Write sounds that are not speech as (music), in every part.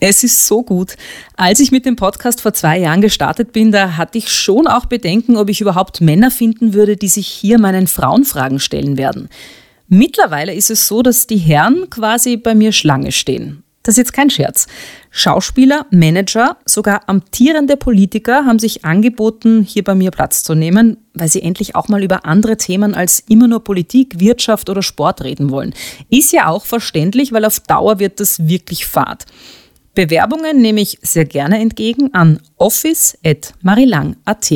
Es ist so gut. Als ich mit dem Podcast vor zwei Jahren gestartet bin, da hatte ich schon auch Bedenken, ob ich überhaupt Männer finden würde, die sich hier meinen Frauenfragen stellen werden. Mittlerweile ist es so, dass die Herren quasi bei mir Schlange stehen. Das ist jetzt kein Scherz. Schauspieler, Manager, sogar amtierende Politiker haben sich angeboten, hier bei mir Platz zu nehmen, weil sie endlich auch mal über andere Themen als immer nur Politik, Wirtschaft oder Sport reden wollen. Ist ja auch verständlich, weil auf Dauer wird das wirklich fad. Bewerbungen nehme ich sehr gerne entgegen an office.marilang.at.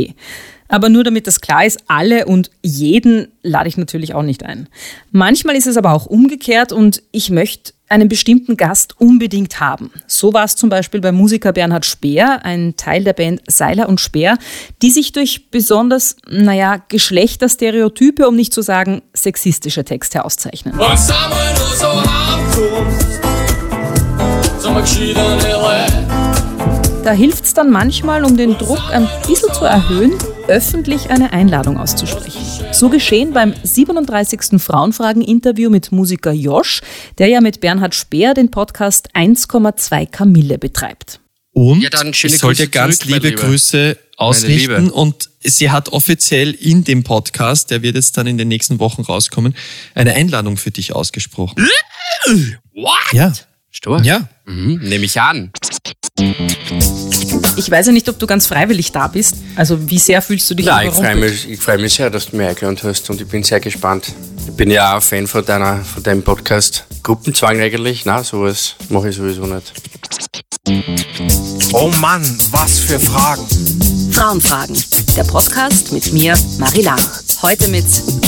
Aber nur damit das klar ist, alle und jeden lade ich natürlich auch nicht ein. Manchmal ist es aber auch umgekehrt und ich möchte einen bestimmten Gast unbedingt haben. So war es zum Beispiel bei Musiker Bernhard Speer, ein Teil der Band Seiler und Speer, die sich durch besonders, naja, Geschlechterstereotype, um nicht zu sagen sexistische Texte auszeichnen. Was haben wir nur so da hilft es dann manchmal, um den Druck ein bisschen zu erhöhen, öffentlich eine Einladung auszusprechen. So geschehen beim 37. Frauenfragen-Interview mit Musiker Josh, der ja mit Bernhard Speer den Podcast 1,2 Kamille betreibt. Und ja, dann ich soll dir ganz zurück, liebe Grüße ausrichten. Und sie hat offiziell in dem Podcast, der wird jetzt dann in den nächsten Wochen rauskommen, eine Einladung für dich ausgesprochen. What? Ja. Stark. Ja. Mhm, nehme ich an. Ich weiß ja nicht, ob du ganz freiwillig da bist. Also wie sehr fühlst du dich Nein, ich freue mich, freu mich sehr, dass du mich eingeladen hast und ich bin sehr gespannt. Ich bin ja auch Fan von, deiner, von deinem Podcast. Gruppenzwang eigentlich? Nein, sowas mache ich sowieso nicht. Oh Mann, was für Fragen. Frauenfragen. Der Podcast mit mir, Marila. Heute mit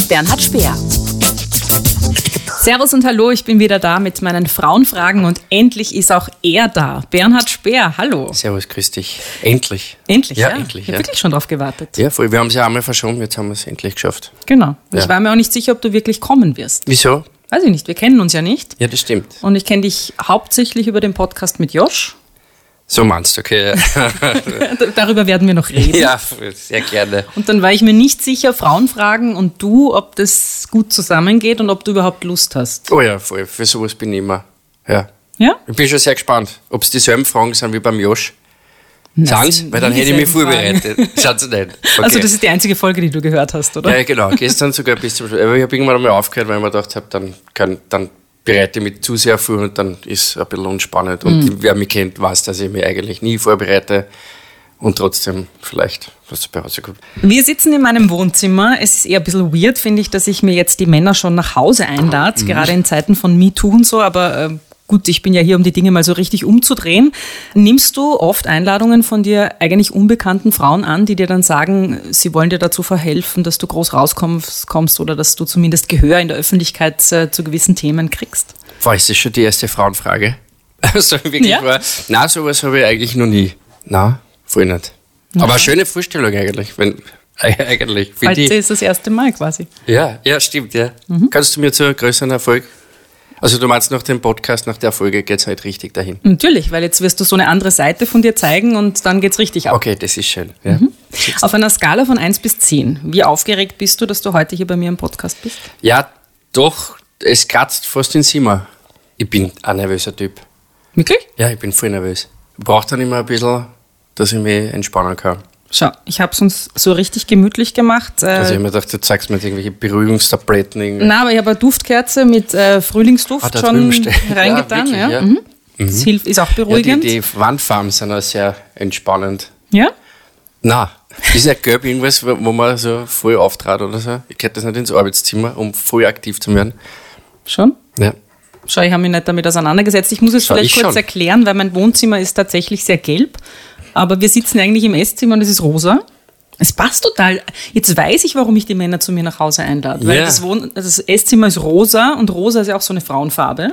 Bernhard Speer. Servus und hallo, ich bin wieder da mit meinen Frauenfragen und endlich ist auch er da. Bernhard Speer, hallo. Servus, grüß dich. Endlich. Endlich, ja. ja endlich, ich habe ja. wirklich schon drauf gewartet. Ja, voll. Wir haben es ja einmal verschoben, jetzt haben wir es endlich geschafft. Genau. Ja. Ich war mir auch nicht sicher, ob du wirklich kommen wirst. Wieso? Weiß ich nicht, wir kennen uns ja nicht. Ja, das stimmt. Und ich kenne dich hauptsächlich über den Podcast mit Josh. So meinst du, okay. (laughs) Darüber werden wir noch reden. Ja, sehr gerne. Und dann war ich mir nicht sicher, Frauen fragen und du, ob das gut zusammengeht und ob du überhaupt Lust hast. Oh ja, voll. Für sowas bin ich immer. Ja. Ja? Ich bin schon sehr gespannt, ob es dieselben Fragen sind wie beim Josh. Sans? Weil dann hätte ich mich vorbereitet. Schaut sie nicht. (laughs) Okay. Also das ist die einzige Folge, die du gehört hast, oder? Ja, genau. Gestern sogar bis zum Schluss. Aber ich habe irgendwann einmal aufgehört, weil ich mir gedacht habe, dann, kann, dann bereite mich zu sehr vor und dann ist es ein bisschen unspannend. Und mhm. wer mich kennt, weiß, dass ich mich eigentlich nie vorbereite und trotzdem vielleicht was dabei rauskommt. Wir sitzen in meinem Wohnzimmer. Es ist eher ein bisschen weird, finde ich, dass ich mir jetzt die Männer schon nach Hause einlade, mhm. gerade in Zeiten von MeToo und so, aber äh, Gut, ich bin ja hier, um die Dinge mal so richtig umzudrehen. Nimmst du oft Einladungen von dir eigentlich unbekannten Frauen an, die dir dann sagen, sie wollen dir dazu verhelfen, dass du groß rauskommst kommst oder dass du zumindest Gehör in der Öffentlichkeit äh, zu gewissen Themen kriegst? War ist das schon die erste Frauenfrage? (laughs) Also wirklich ja? war, na, sowas habe ich eigentlich noch nie. Na, voll nicht. Aber eine schöne Vorstellung eigentlich, wenn, (laughs) eigentlich. Heute ist das erste Mal quasi. Ja, ja, stimmt, ja. Mhm. Kannst du mir zu größeren Erfolg also du meinst nach dem Podcast, nach der Folge geht es halt richtig dahin? Natürlich, weil jetzt wirst du so eine andere Seite von dir zeigen und dann geht es richtig ab. Okay, das ist schön. Ja. Mhm. Auf einer Skala von 1 bis 10, wie aufgeregt bist du, dass du heute hier bei mir im Podcast bist? Ja, doch, es kratzt fast in Simmer. Ich bin ein nervöser Typ. Wirklich? Ja, ich bin voll nervös. Braucht dann immer ein bisschen, dass ich mich entspannen kann. Schau, ich habe es uns so richtig gemütlich gemacht. Äh, also ich habe mir gedacht, du zeigst mir jetzt irgendwelche Beruhigungstabletten. Nein, aber ich habe eine Duftkerze mit äh, Frühlingsduft ah, schon (laughs) reingetan. ja, ja. Mhm. Mhm. Das hilft, ist auch beruhigend. Ja, die, die Wandfarben sind auch sehr entspannend. Ja? Na, ist ja gelb irgendwas, wo man so voll auftrat oder so? Ich gehört das nicht ins Arbeitszimmer, um voll aktiv zu werden. Schon? Ja. Schau, ich habe mich nicht damit auseinandergesetzt. Ich muss es Schau, vielleicht kurz schon. erklären, weil mein Wohnzimmer ist tatsächlich sehr gelb aber wir sitzen eigentlich im Esszimmer und es ist rosa. Es passt total. Jetzt weiß ich, warum ich die Männer zu mir nach Hause einlade. Weil das, Wohn das Esszimmer ist rosa und rosa ist ja auch so eine Frauenfarbe.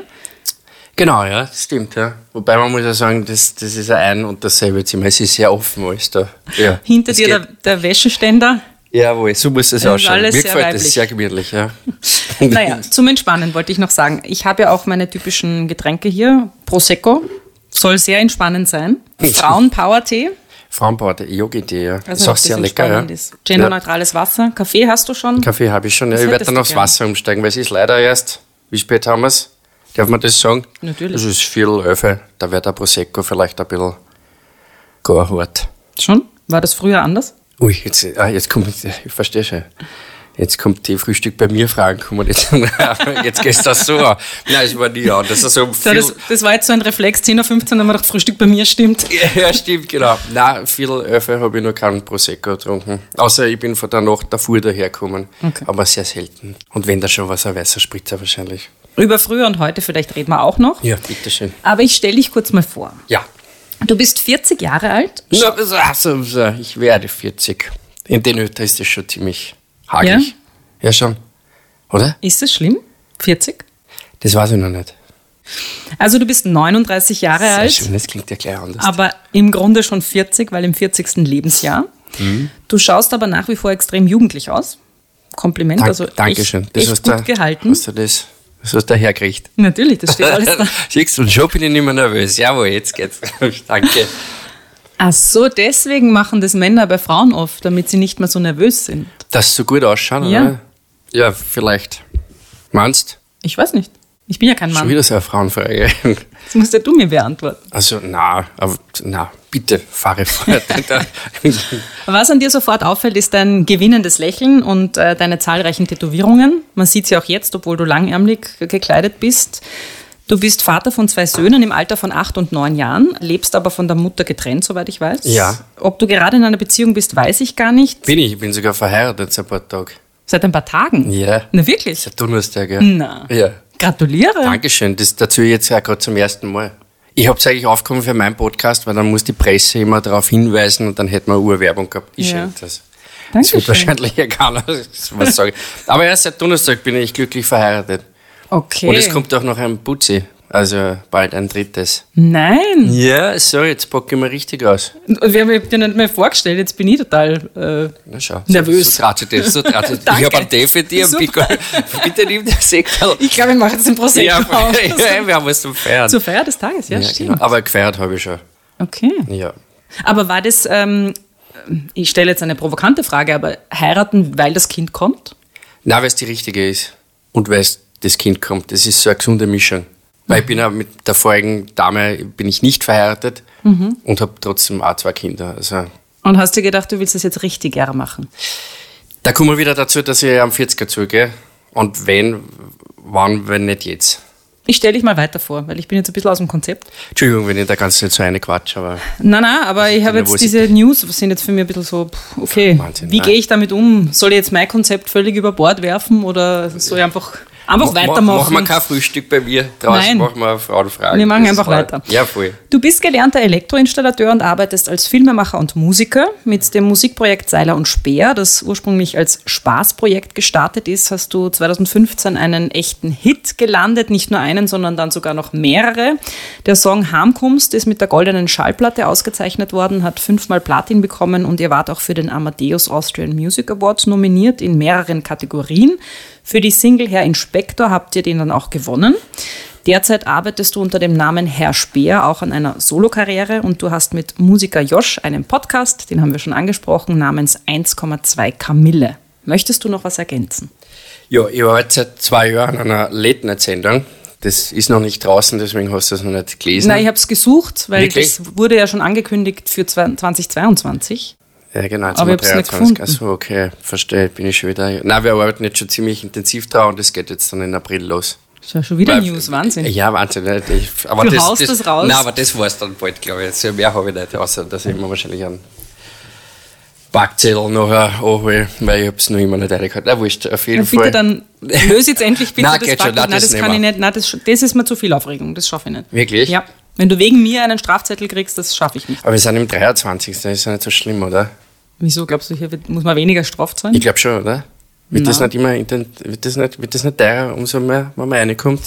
Genau, ja, das stimmt, ja. Wobei man muss ja sagen, das, das ist ein und dasselbe Zimmer. Es ist sehr offen alles da. Ja, Hinter dir der, der, Wäscheständer. Jawohl, so muss es ausschauen. Mir gefällt das sehr gemütlich, ja. naja, zum Entspannen wollte ich noch sagen. Ich habe ja auch meine typischen Getränke hier. Prosecco, soll sehr entspannend sein. Frauenpower-Tee. Frauenpower-Tee, Yogi-Tee, ja. Also ist auch sehr lecker, ja. Ist. Genderneutrales Wasser. Kaffee hast du schon? Kaffee habe ich schon, ja. Ich werde dann aufs Wasser umsteigen, weil es ist leider erst, wie spät haben wir es? Darf man das sagen? Natürlich. Das ist Viertel Öfe, da wird der Prosecco vielleicht ein bisschen gar hart. Schon? War das früher anders? Ui, jetzt, ah, jetzt kommt, ich verstehe schon. Jetzt kommt die Frühstück bei mir Fragen, kommen jetzt, jetzt geht das so an. Nein, es war nie anders. Also so, das, das, war jetzt so ein Reflex, 10 Uhr 15 haben wir gedacht, Frühstück bei mir stimmt. (laughs) Ja, stimmt, genau. Nein, Viertel Öfe habe ich noch keinen Prosecco getrunken. Außer ich bin von der Nacht davor dahergekommen. Okay. Aber sehr selten. Und wenn da schon was, ein weißer Spritzer wahrscheinlich. Über früher und heute vielleicht reden wir auch noch. Ja, bitteschön. Aber ich stelle dich kurz mal vor. Ja. Du bist 40 Jahre alt. Na, also, ich werde 40. In den Ötter ist das schon ziemlich hagelig. Ja? ja, schon. Oder? Ist das schlimm? 40? Das weiß ich noch nicht. Also du bist 39 Jahre Sehr alt. Schön, das klingt ja gleich anders. Aber im Grunde schon 40, weil im 40. Lebensjahr. Mhm. Du schaust aber nach wie vor extrem jugendlich aus. Kompliment, Dank, also Dankeschön. Echt, das echt gut da, gehalten. Hast du das hast du hergekriegt. Natürlich, das steht alles da. (laughs) Siehst du, und schon bin ich nicht mehr nervös. Jawohl, jetzt geht's. (laughs) Danke. Ach so, deswegen machen das Männer bei Frauen oft, damit sie nicht mehr so nervös sind. Dass sie so gut ausschauen, ja. oder? Ja, vielleicht. Meinst Ich weiß nicht. Ich bin ja kein Mann. Schon wieder so eine Frauenfrage. (laughs) Das musst ja du mir beantworten. Also, na, aber, na, bitte, fahre fort. (laughs) Was an dir sofort auffällt, ist dein gewinnendes Lächeln und äh, deine zahlreichen Tätowierungen. Man sieht sie auch jetzt, obwohl du langärmlich gekleidet bist. Du bist Vater von zwei Söhnen im Alter von acht und neun Jahren, lebst aber von der Mutter getrennt, soweit ich weiß. Ja. Ob du gerade in einer Beziehung bist, weiß ich gar nicht. Bin ich, ich bin sogar verheiratet seit ein paar Tagen. Seit ein paar Tagen? Ja. Na wirklich? Seit Donnerstag, ja. Na. Ja. Gratuliere. Dankeschön, das dazu jetzt ja gerade zum ersten Mal. Ich habe es eigentlich aufgekommen für meinen Podcast, weil dann muss die Presse immer darauf hinweisen und dann hätten wir eine Urwerbung gehabt. Ich Ja. das. Dankeschön. Das wird wahrscheinlich ja keiner was sagen. Aber erst seit Donnerstag bin ich glücklich verheiratet. Okay. Und es kommt auch noch ein Putzi, also bald ein drittes. Nein. Ja, so, jetzt packe ich mir richtig aus. Und Wir haben dir nicht mehr vorgestellt, jetzt bin ich total äh, Na schau. Nervös. So, so tratet das, so tratet. (laughs) Ich habe einen Tee für dich, Super. Pico. (laughs) Bitte nimm das Sekal. Ich glaube, ich mache jetzt den Prosecco Ja, auf. (laughs) ja, wir haben was zum Feiern. Zur Feier des Tages, ja, Ja, stimmt. genau. Aber gefeiert habe ich schon. Okay. Ja. Aber war das, ähm, ich stelle jetzt eine provokante Frage, aber heiraten, weil das Kind kommt? Na, weil es die richtige ist. Und weil es das Kind kommt. Das ist so eine gesunde Mischung. Weil ich bin ja mit der vorigen Dame bin ich nicht verheiratet und habe trotzdem auch zwei Kinder. Also Und hast du gedacht, du willst das jetzt richtiger machen? da kommen wir wieder dazu, dass ich am 40er zugehe. Und wenn, wann, wenn nicht jetzt. Ich stelle dich mal weiter vor, weil ich bin jetzt ein bisschen aus dem Konzept. Entschuldigung, wenn ich da ganz nicht so eine Quatsch, aber Nein, nein, aber ich habe jetzt diese News, sind jetzt für mich ein bisschen so, okay, Wahnsinn, wie gehe ich damit um? Soll ich jetzt mein Konzept völlig über Bord werfen oder soll ich einfach, einfach Mach- weitermachen? Machen wir kein Frühstück bei mir. Draußen Nein. machen wir Frauenfragen. Wir machen Das einfach weiter. Ja, voll. Du bist gelernter Elektroinstallateur und arbeitest als Filmemacher und Musiker. Mit dem Musikprojekt Seiler und Speer, das ursprünglich als Spaßprojekt gestartet ist, hast du 2015 einen echten Hit gelandet. Nicht nur einen, sondern dann sogar noch mehrere. Der Song Harmkunst ist mit der goldenen Schallplatte ausgezeichnet worden, hat fünfmal Platin bekommen und ihr wart auch für den Amadeus Austrian Music Awards nominiert in mehreren Kategorien. Für die Single Herr Inspektor habt ihr den dann auch gewonnen. Derzeit arbeitest du unter dem Namen Herr Speer auch an einer Solokarriere und du hast mit Musiker Josh einen Podcast, den haben wir schon angesprochen, namens 1,2 Kamille. Möchtest du noch was ergänzen? Ja, ich war jetzt seit zwei Jahren an einer Late-Night-Sendung. Das ist noch nicht draußen, deswegen hast du das noch nicht gelesen. Nein, ich habe es gesucht, weil Wirklich? das wurde ja schon angekündigt für 2022. Ja, genau, jetzt Aber haben nicht 23. gefunden. Achso, okay, verstehe, bin ich schon wieder. Nein, wir arbeiten jetzt schon ziemlich intensiv dran und das geht jetzt dann in April los. Ist ja schon wieder Weil- News, Wahnsinn. Ja, Wahnsinn. Ich, aber Du das, haust das, das raus. Nein, aber das war es dann bald, glaube ich. So mehr habe ich nicht, außer dass ich mir wahrscheinlich einen Backzettel nachher anhole, weil ich habe es noch immer nicht reingehalten. Na, wurscht, auf jeden Ja, bitte Fall. dann löse jetzt endlich (laughs) bitte Nein, das. Backen. Nein, das das kann ich nicht. Nein, das, das ist mir zu viel Aufregung. Das schaffe ich nicht. Wirklich? Ja. Wenn du wegen mir einen Strafzettel kriegst, das schaffe ich nicht. Aber wir sind im 23. Das ist ja nicht so schlimm, oder? Wieso glaubst du, hier wird, muss man weniger Strafe zahlen? Ich glaube schon, oder? Wird das nicht immer wird das nicht, wird das nicht teurer, umso mehr, wenn man reinkommt?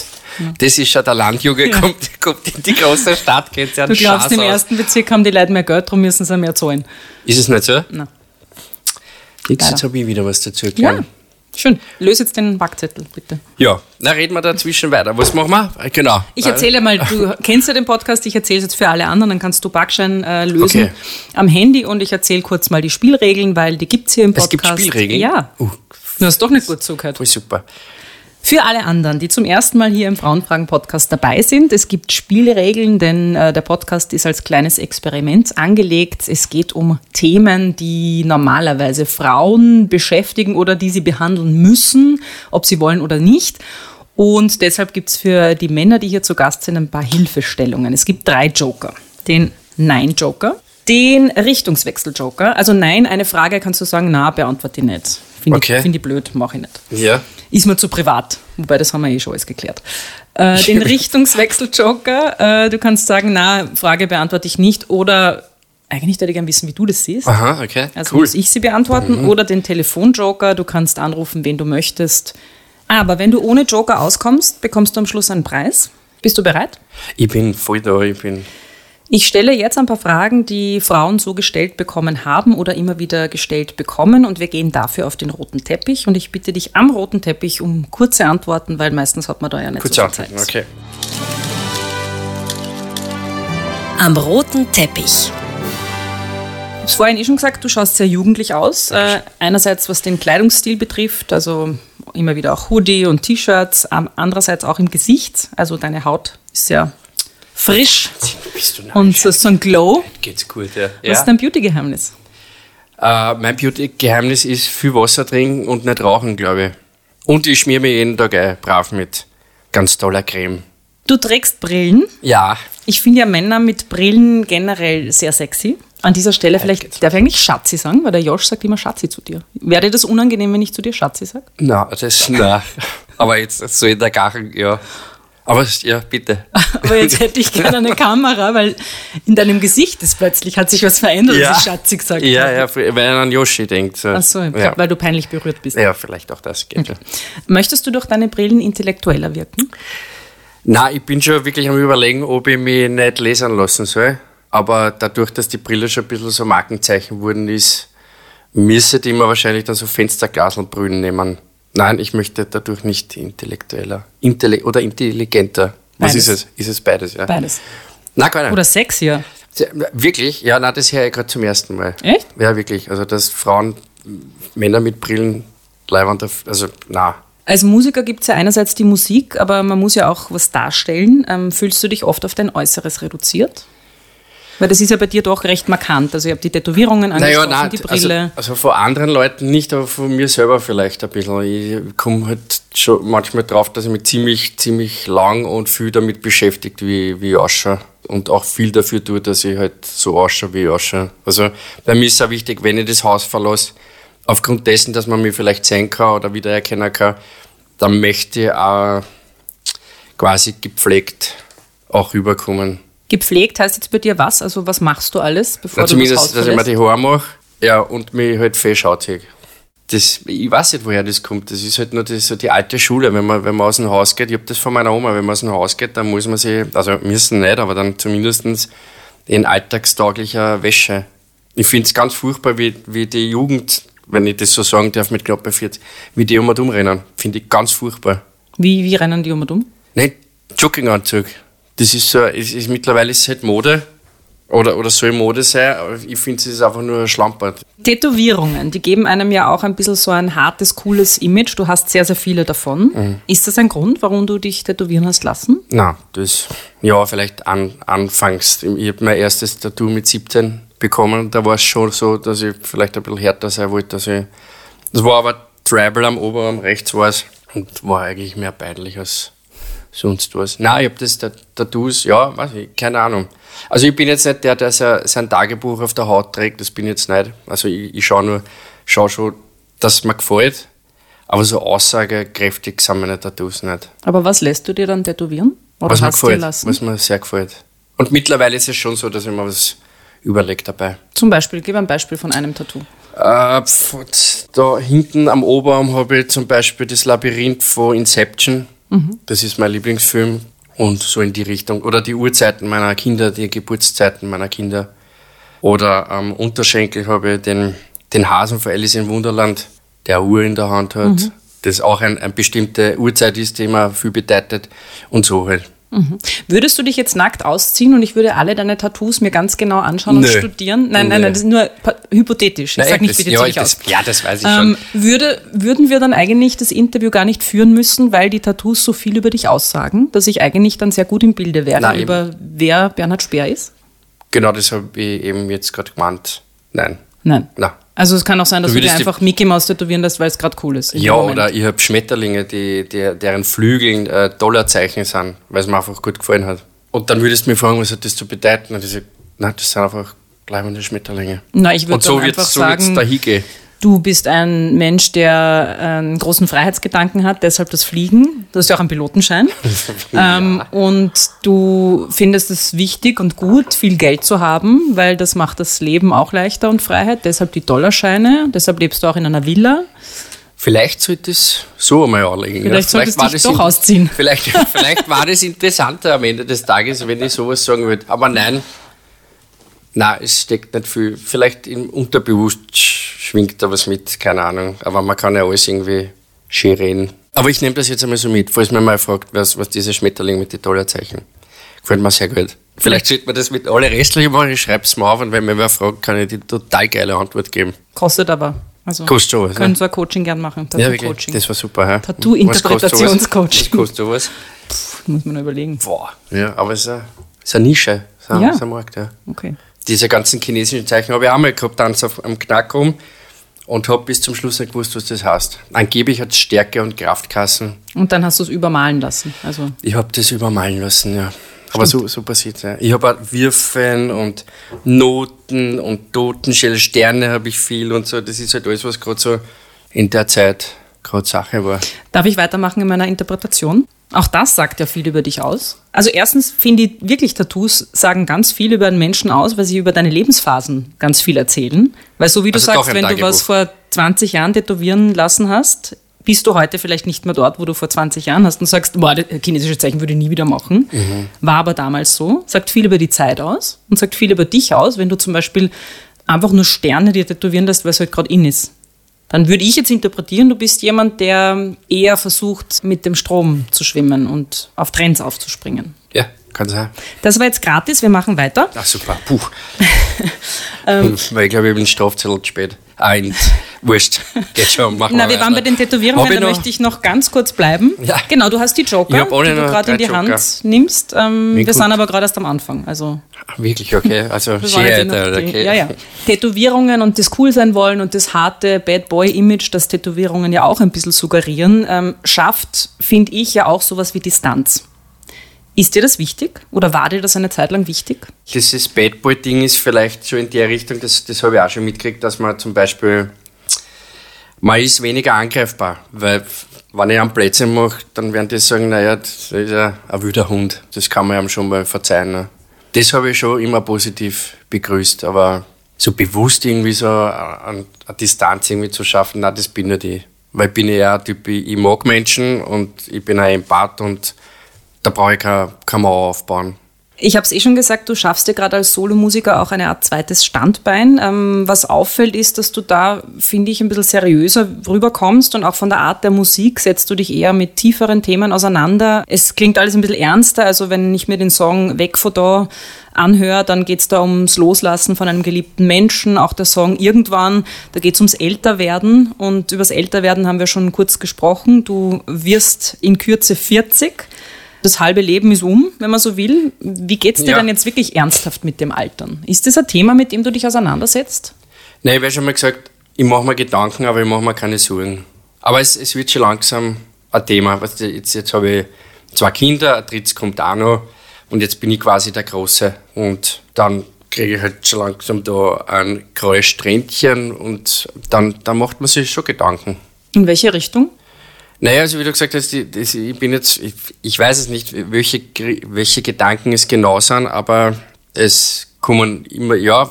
Das ist schon der Landjugend, Ja. kommt, kommt in die große Stadt, geht ja Du glaubst, im ersten Bezirk haben die Leute mehr Geld, darum müssen sie mehr zahlen. Ist es nicht so? Nein. Leider. jetzt habe ich wieder was dazu Ja, gelernt. Schön. Löse jetzt den Backzettel, bitte. Ja. Na, reden wir dazwischen weiter. Was machen wir? Genau. Ich erzähle mal, du (laughs) kennst ja den Podcast, ich erzähle es jetzt für alle anderen, dann kannst du Backschein äh, lösen Okay. am Handy und ich erzähle kurz mal die Spielregeln, weil die gibt es hier im Es Podcast. gibt Spielregeln? Ja. Uh, Du hast doch nicht gut zugehört. voll super. Für alle anderen, die zum ersten Mal hier im Frauenfragen-Podcast dabei sind, es gibt Spielregeln, denn äh, der Podcast ist als kleines Experiment angelegt. Es geht um Themen, die normalerweise Frauen beschäftigen oder die sie behandeln müssen, ob sie wollen oder nicht. Und deshalb gibt es für die Männer, die hier zu Gast sind, ein paar Hilfestellungen. Es gibt drei Joker. Den Nein-Joker, den Richtungswechsel-Joker. Also Nein, eine Frage kannst du sagen, na, beantworte ich nicht. Finde okay. ich, find ich blöd, mache ich nicht. Ja. Ist mir zu privat. Wobei, das haben wir eh schon alles geklärt. Äh, (laughs) den Richtungswechsel-Joker, äh, du kannst sagen, na, Frage beantworte ich nicht oder eigentlich würde ich gerne wissen, wie du das siehst. Aha, okay. Also cool. muss ich sie beantworten mhm. oder den Telefon-Joker, du kannst anrufen, wen du möchtest. Aber wenn du ohne Joker auskommst, bekommst du am Schluss einen Preis. Bist du bereit? Ich bin voll da, ich bin ich stelle jetzt ein paar Fragen, die Frauen so gestellt bekommen haben oder immer wieder gestellt bekommen und wir gehen dafür auf den roten Teppich und ich bitte dich am roten Teppich um kurze Antworten, weil meistens hat man da ja nicht kurze so viel Zeit. Okay. Am roten Teppich. Ich habe vorhin eh schon gesagt, du schaust sehr jugendlich aus. Äh, einerseits was den Kleidungsstil betrifft, also immer wieder auch Hoodie und T-Shirts, andererseits auch im Gesicht. Also deine Haut ist sehr frisch und so, so ein Glow. Geht's gut, ja. Was ist dein Beauty-Geheimnis? Uh, mein Beauty-Geheimnis ist viel Wasser trinken und nicht rauchen, glaube ich. Und ich schmier mir jeden Tag ein, brav mit ganz toller Creme. Du trägst Brillen? Ja. Ich finde ja Männer mit Brillen generell sehr sexy. An dieser Stelle vielleicht, darf ich eigentlich Schatzi sagen, weil der Josh sagt immer Schatzi zu dir. Wäre dir das unangenehm, wenn ich zu dir Schatzi sage? Na, das, na. Aber jetzt so in der Gachel, ja. Aber ja, bitte. (laughs) Aber jetzt hätte ich gerne eine Kamera, weil in deinem Gesicht ist plötzlich hat sich was verändert, ja. als ich Schatzi gesagt Ja, habe. ja, weil er an Yoshi denkt. So. Ach so, ja. weil du peinlich berührt bist. Ja, vielleicht auch das geht. Okay. Möchtest du durch deine Brillen intellektueller wirken? Na, ich bin schon wirklich am überlegen, ob ich mich nicht lasern lassen soll. Aber dadurch, dass die Brille schon ein bisschen so Markenzeichen wurden ist, müsste ich mir wahrscheinlich dann so Fensterglaselbrühen nehmen. Nein, ich möchte dadurch nicht intellektueller Intelli oder intelligenter. Was beides. ist es? Ist es beides, ja? Beides. Na, nicht. Oder sexier. Wirklich? Ja, na, das höre ich gerade zum ersten Mal. Echt? Ja, wirklich. Also, dass Frauen, Männer mit Brillen, Leibwand, also, na. Als Musiker gibt es ja einerseits die Musik, aber man muss ja auch was darstellen. Ähm, fühlst du dich oft auf dein Äußeres reduziert? Weil das ist ja bei dir doch recht markant. Also ich habe die Tätowierungen angesprochen, naja, nein, die Brille. Also, also, von anderen Leuten nicht, aber von mir selber vielleicht ein bisschen. Ich komme halt schon manchmal drauf, dass ich mich ziemlich, ziemlich lang und viel damit beschäftigt, wie, wie ich ausschaue. Und auch viel dafür tue, dass ich halt so ausschaue, wie ich ausschaue. Also bei mir ist es auch wichtig, wenn ich das Haus verlasse, aufgrund dessen, dass man mich vielleicht sehen kann oder wiedererkennen kann, dann möchte ich auch quasi gepflegt auch rüberkommen. Gepflegt heißt jetzt bei dir was? Also was machst du alles, bevor Na, du zumindest, das Haus dass ich mir die Haare mache ja, und mich halt anziehe. Das, ich weiß nicht, woher das kommt. Das ist halt nur die, so die alte Schule, wenn man, wenn man aus dem Haus geht. Ich habe das von meiner Oma, wenn man aus dem Haus geht, dann muss man sich, also müssen nicht, aber dann zumindest in alltagstauglicher Wäsche. Ich finde es ganz furchtbar, wie, wie die Jugend, wenn ich das so sagen darf, mit knapp 40, wie die um und umrennen. Finde ich ganz furchtbar. Wie, wie rennen die um und um? Nicht Jogginganzug das ist so, ist, ist, mittlerweile ist es halt Mode. Oder, oder soll Mode sein, ich finde, es ist einfach nur Schlampert. Tätowierungen, die geben einem ja auch ein bisschen so ein hartes, cooles Image. Du hast sehr, sehr viele davon. Mhm. Ist das ein Grund, warum du dich tätowieren hast lassen? Nein, das, ja, vielleicht an, anfangs. Ich habe mein erstes Tattoo mit 17 bekommen. Da war es schon so, dass ich vielleicht ein bisschen härter sein wollte. Dass ich, das war aber Tribal am Oberarm, rechts war es. Und war eigentlich mehr peinlich als, sonst was. Nein, ich habe das Tattoos, ja, weiß ich, keine Ahnung. Also ich bin jetzt nicht der, der sein Tagebuch auf der Haut trägt, das bin ich jetzt nicht. Also ich, ich schaue nur, schaue schon, dass es mir gefällt, aber so aussagekräftig sind meine Tattoos nicht. Aber was lässt du dir dann tätowieren? Oder was mir gefällt, was mir sehr gefällt. Und mittlerweile ist es schon so, dass ich mir was überlege dabei. Zum Beispiel, gib ein Beispiel von einem Tattoo. Äh, da hinten am Oberarm habe ich zum Beispiel das Labyrinth von Inception Mhm. Das ist mein Lieblingsfilm und so in die Richtung. Oder die Uhrzeiten meiner Kinder, die Geburtszeiten meiner Kinder. Oder am Unterschenkel habe ich den, den Hasen von Alice im Wunderland, der Uhr in der Hand hat. Mhm. Das auch eine ein bestimmte Uhrzeit ist, die mir viel bedeutet. Und so halt. Mhm. Würdest du dich jetzt nackt ausziehen und ich würde alle deine Tattoos mir ganz genau anschauen Nö. und studieren? Nein, nein, nein, das ist nur hypothetisch. Ich sage nicht, bitte ja, das, aus. Ja, das weiß ich ähm, schon. Würde, würden wir dann eigentlich das Interview gar nicht führen müssen, weil die Tattoos so viel über dich aussagen, dass ich eigentlich dann sehr gut im Bilde wäre nein, über eben. wer Bernhard Speer ist? Genau, das habe ich eben jetzt gerade gemeint. Nein. Nein. Nein. Also es kann auch sein, dass du, du dir einfach Mickey Mouse tätowieren lässt, weil es gerade cool ist. Ja, oder ich habe Schmetterlinge, die, die, deren Flügeln äh, Dollarzeichen sind, weil es mir einfach gut gefallen hat. Und dann würdest du mich fragen, was hat das zu bedeuten? Und ich sage, nein, das sind einfach bleibende Schmetterlinge. Na, ich würde so einfach so sagen, da hingehen. Du bist ein Mensch, der einen großen Freiheitsgedanken hat, deshalb das Fliegen. Du hast ja auch einen Pilotenschein. (laughs) ja. ähm, und du findest es wichtig und gut, viel Geld zu haben, weil das macht das Leben auch leichter und Freiheit. Deshalb die Dollarscheine. Deshalb lebst du auch in einer Villa. Vielleicht sollte es so einmal anlegen. Vielleicht ja. solltest du dich doch ausziehen. Vielleicht, (laughs) vielleicht war das interessanter am Ende des Tages, wenn ich sowas sagen würde. Aber nein, nein, es steckt nicht viel. Vielleicht im Unterbewusst schwingt da was mit, keine Ahnung. Aber man kann ja alles irgendwie schön reden. Aber ich nehme das jetzt einmal so mit, falls man mal fragt, was, was dieser Schmetterling mit den Dollarzeichen. Gefällt mir sehr gut. Vielleicht sollte man das mit alle restlichen machen, ich schreibe es mal auf und wenn mir wer fragt, kann ich die total geile Antwort geben. Kostet aber. Also kostet sowas. Können ja. so ein Coaching gern machen. Ja, wirklich. Das war super. Ja. Tattoo-Interpretationscoaching. Was kostet sowas? Puh, muss man überlegen. Boah. Ja, aber es ist eine, es ist eine Nische. Es ist ein, ja. Markt, ja. Okay. Diese ganzen chinesischen Zeichen habe ich auch mal gehabt, dann am Knack rum und habe bis zum Schluss nicht gewusst, was das heißt. Angeblich hat es Stärke und Kraftkassen. Und dann hast du es übermalen lassen? Also ich habe das übermalen lassen, ja. Aber so, so passiert es, ja. Ich habe auch Würfeln und Noten und Totenschell, Sterne habe ich viel und so. Das ist halt alles, was gerade so in der Zeit gerade Sache war. Darf ich weitermachen in meiner Interpretation? Auch das sagt ja viel über dich aus. Also erstens finde ich wirklich, Tattoos sagen ganz viel über einen Menschen aus, weil sie über deine Lebensphasen ganz viel erzählen. Weil so wie du also sagst, wenn Tagebuch. du was vor 20 Jahren tätowieren lassen hast, bist du heute vielleicht nicht mehr dort, wo du vor 20 Jahren hast und sagst, boah, chinesische Zeichen würde ich nie wieder machen. Mhm. War aber damals so. Sagt viel über die Zeit aus und sagt viel über dich aus, wenn du zum Beispiel einfach nur Sterne dir tätowieren lässt, weil es halt gerade in ist dann würde ich jetzt interpretieren, du bist jemand, der eher versucht, mit dem Strom zu schwimmen und auf Trends aufzuspringen. Ja, kann sein. Das war jetzt gratis, wir machen weiter. Ach super, puh. (laughs) ähm, Weil ich glaube, ich bin Strafzettel zu spät. Ah, wurscht. Geht schon, machen Na, wir, wir waren bei den Tätowierungen, da möchte ich noch ganz kurz bleiben. Ja. Genau, du hast die Joker, die du gerade in die Joker. Hand nimmst. Ähm, wir sind aber gerade erst am Anfang. Also Wirklich, okay. Also Shit, okay. Ja, ja. Tätowierungen und das cool sein wollen und das harte Bad Boy-Image, das Tätowierungen ja auch ein bisschen suggerieren, ähm, schafft, finde ich, ja auch sowas wie Distanz. Ist dir das wichtig oder war dir das eine Zeit lang wichtig? Dieses Bad Boy-Ding ist vielleicht so in der Richtung, das, das habe ich auch schon mitgekriegt, dass man zum Beispiel, man ist weniger angreifbar, weil wenn ich einen Plätzchen mache, dann werden die sagen, naja, das ist ja ein wilder Hund, das kann man einem schon mal verzeihen. Das habe ich schon immer positiv begrüßt, aber so bewusst irgendwie so eine, Distanz irgendwie zu schaffen, nein, das bin nicht ich. Weil ich bin ja ein Typ, ich mag Menschen und ich bin ein Empath und da brauche ich keine, keine Mauer aufbauen. Ich habe es eh schon gesagt, du schaffst dir gerade als Solomusiker auch eine Art zweites Standbein. Ähm, was auffällt, ist, dass du da, finde ich, ein bisschen seriöser rüberkommst und auch von der Art der Musik setzt du dich eher mit tieferen Themen auseinander. Es klingt alles ein bisschen ernster, also wenn ich mir den Song Weg von da anhöre, dann geht es da ums Loslassen von einem geliebten Menschen. Auch der Song Irgendwann, da geht es ums Älterwerden und übers Älterwerden haben wir schon kurz gesprochen. Du wirst in Kürze 40 das halbe Leben ist um, wenn man so will. Wie geht es dir ja. dann jetzt wirklich ernsthaft mit dem Altern? Ist das ein Thema, mit dem du dich auseinandersetzt? Nein, ich habe schon mal gesagt, ich mache mir Gedanken, aber ich mache mir keine Sorgen. Aber es, es wird schon langsam ein Thema. Jetzt, jetzt habe ich zwei Kinder, ein drittes kommt auch noch und jetzt bin ich quasi der Große. Und dann kriege ich halt schon langsam da ein graues Strändchen und dann, dann macht man sich schon Gedanken. In welche Richtung? Naja, also wie du gesagt hast, ich bin jetzt, ich, weiß es nicht, welche, welche Gedanken es genau sind, aber es kommen immer, ja,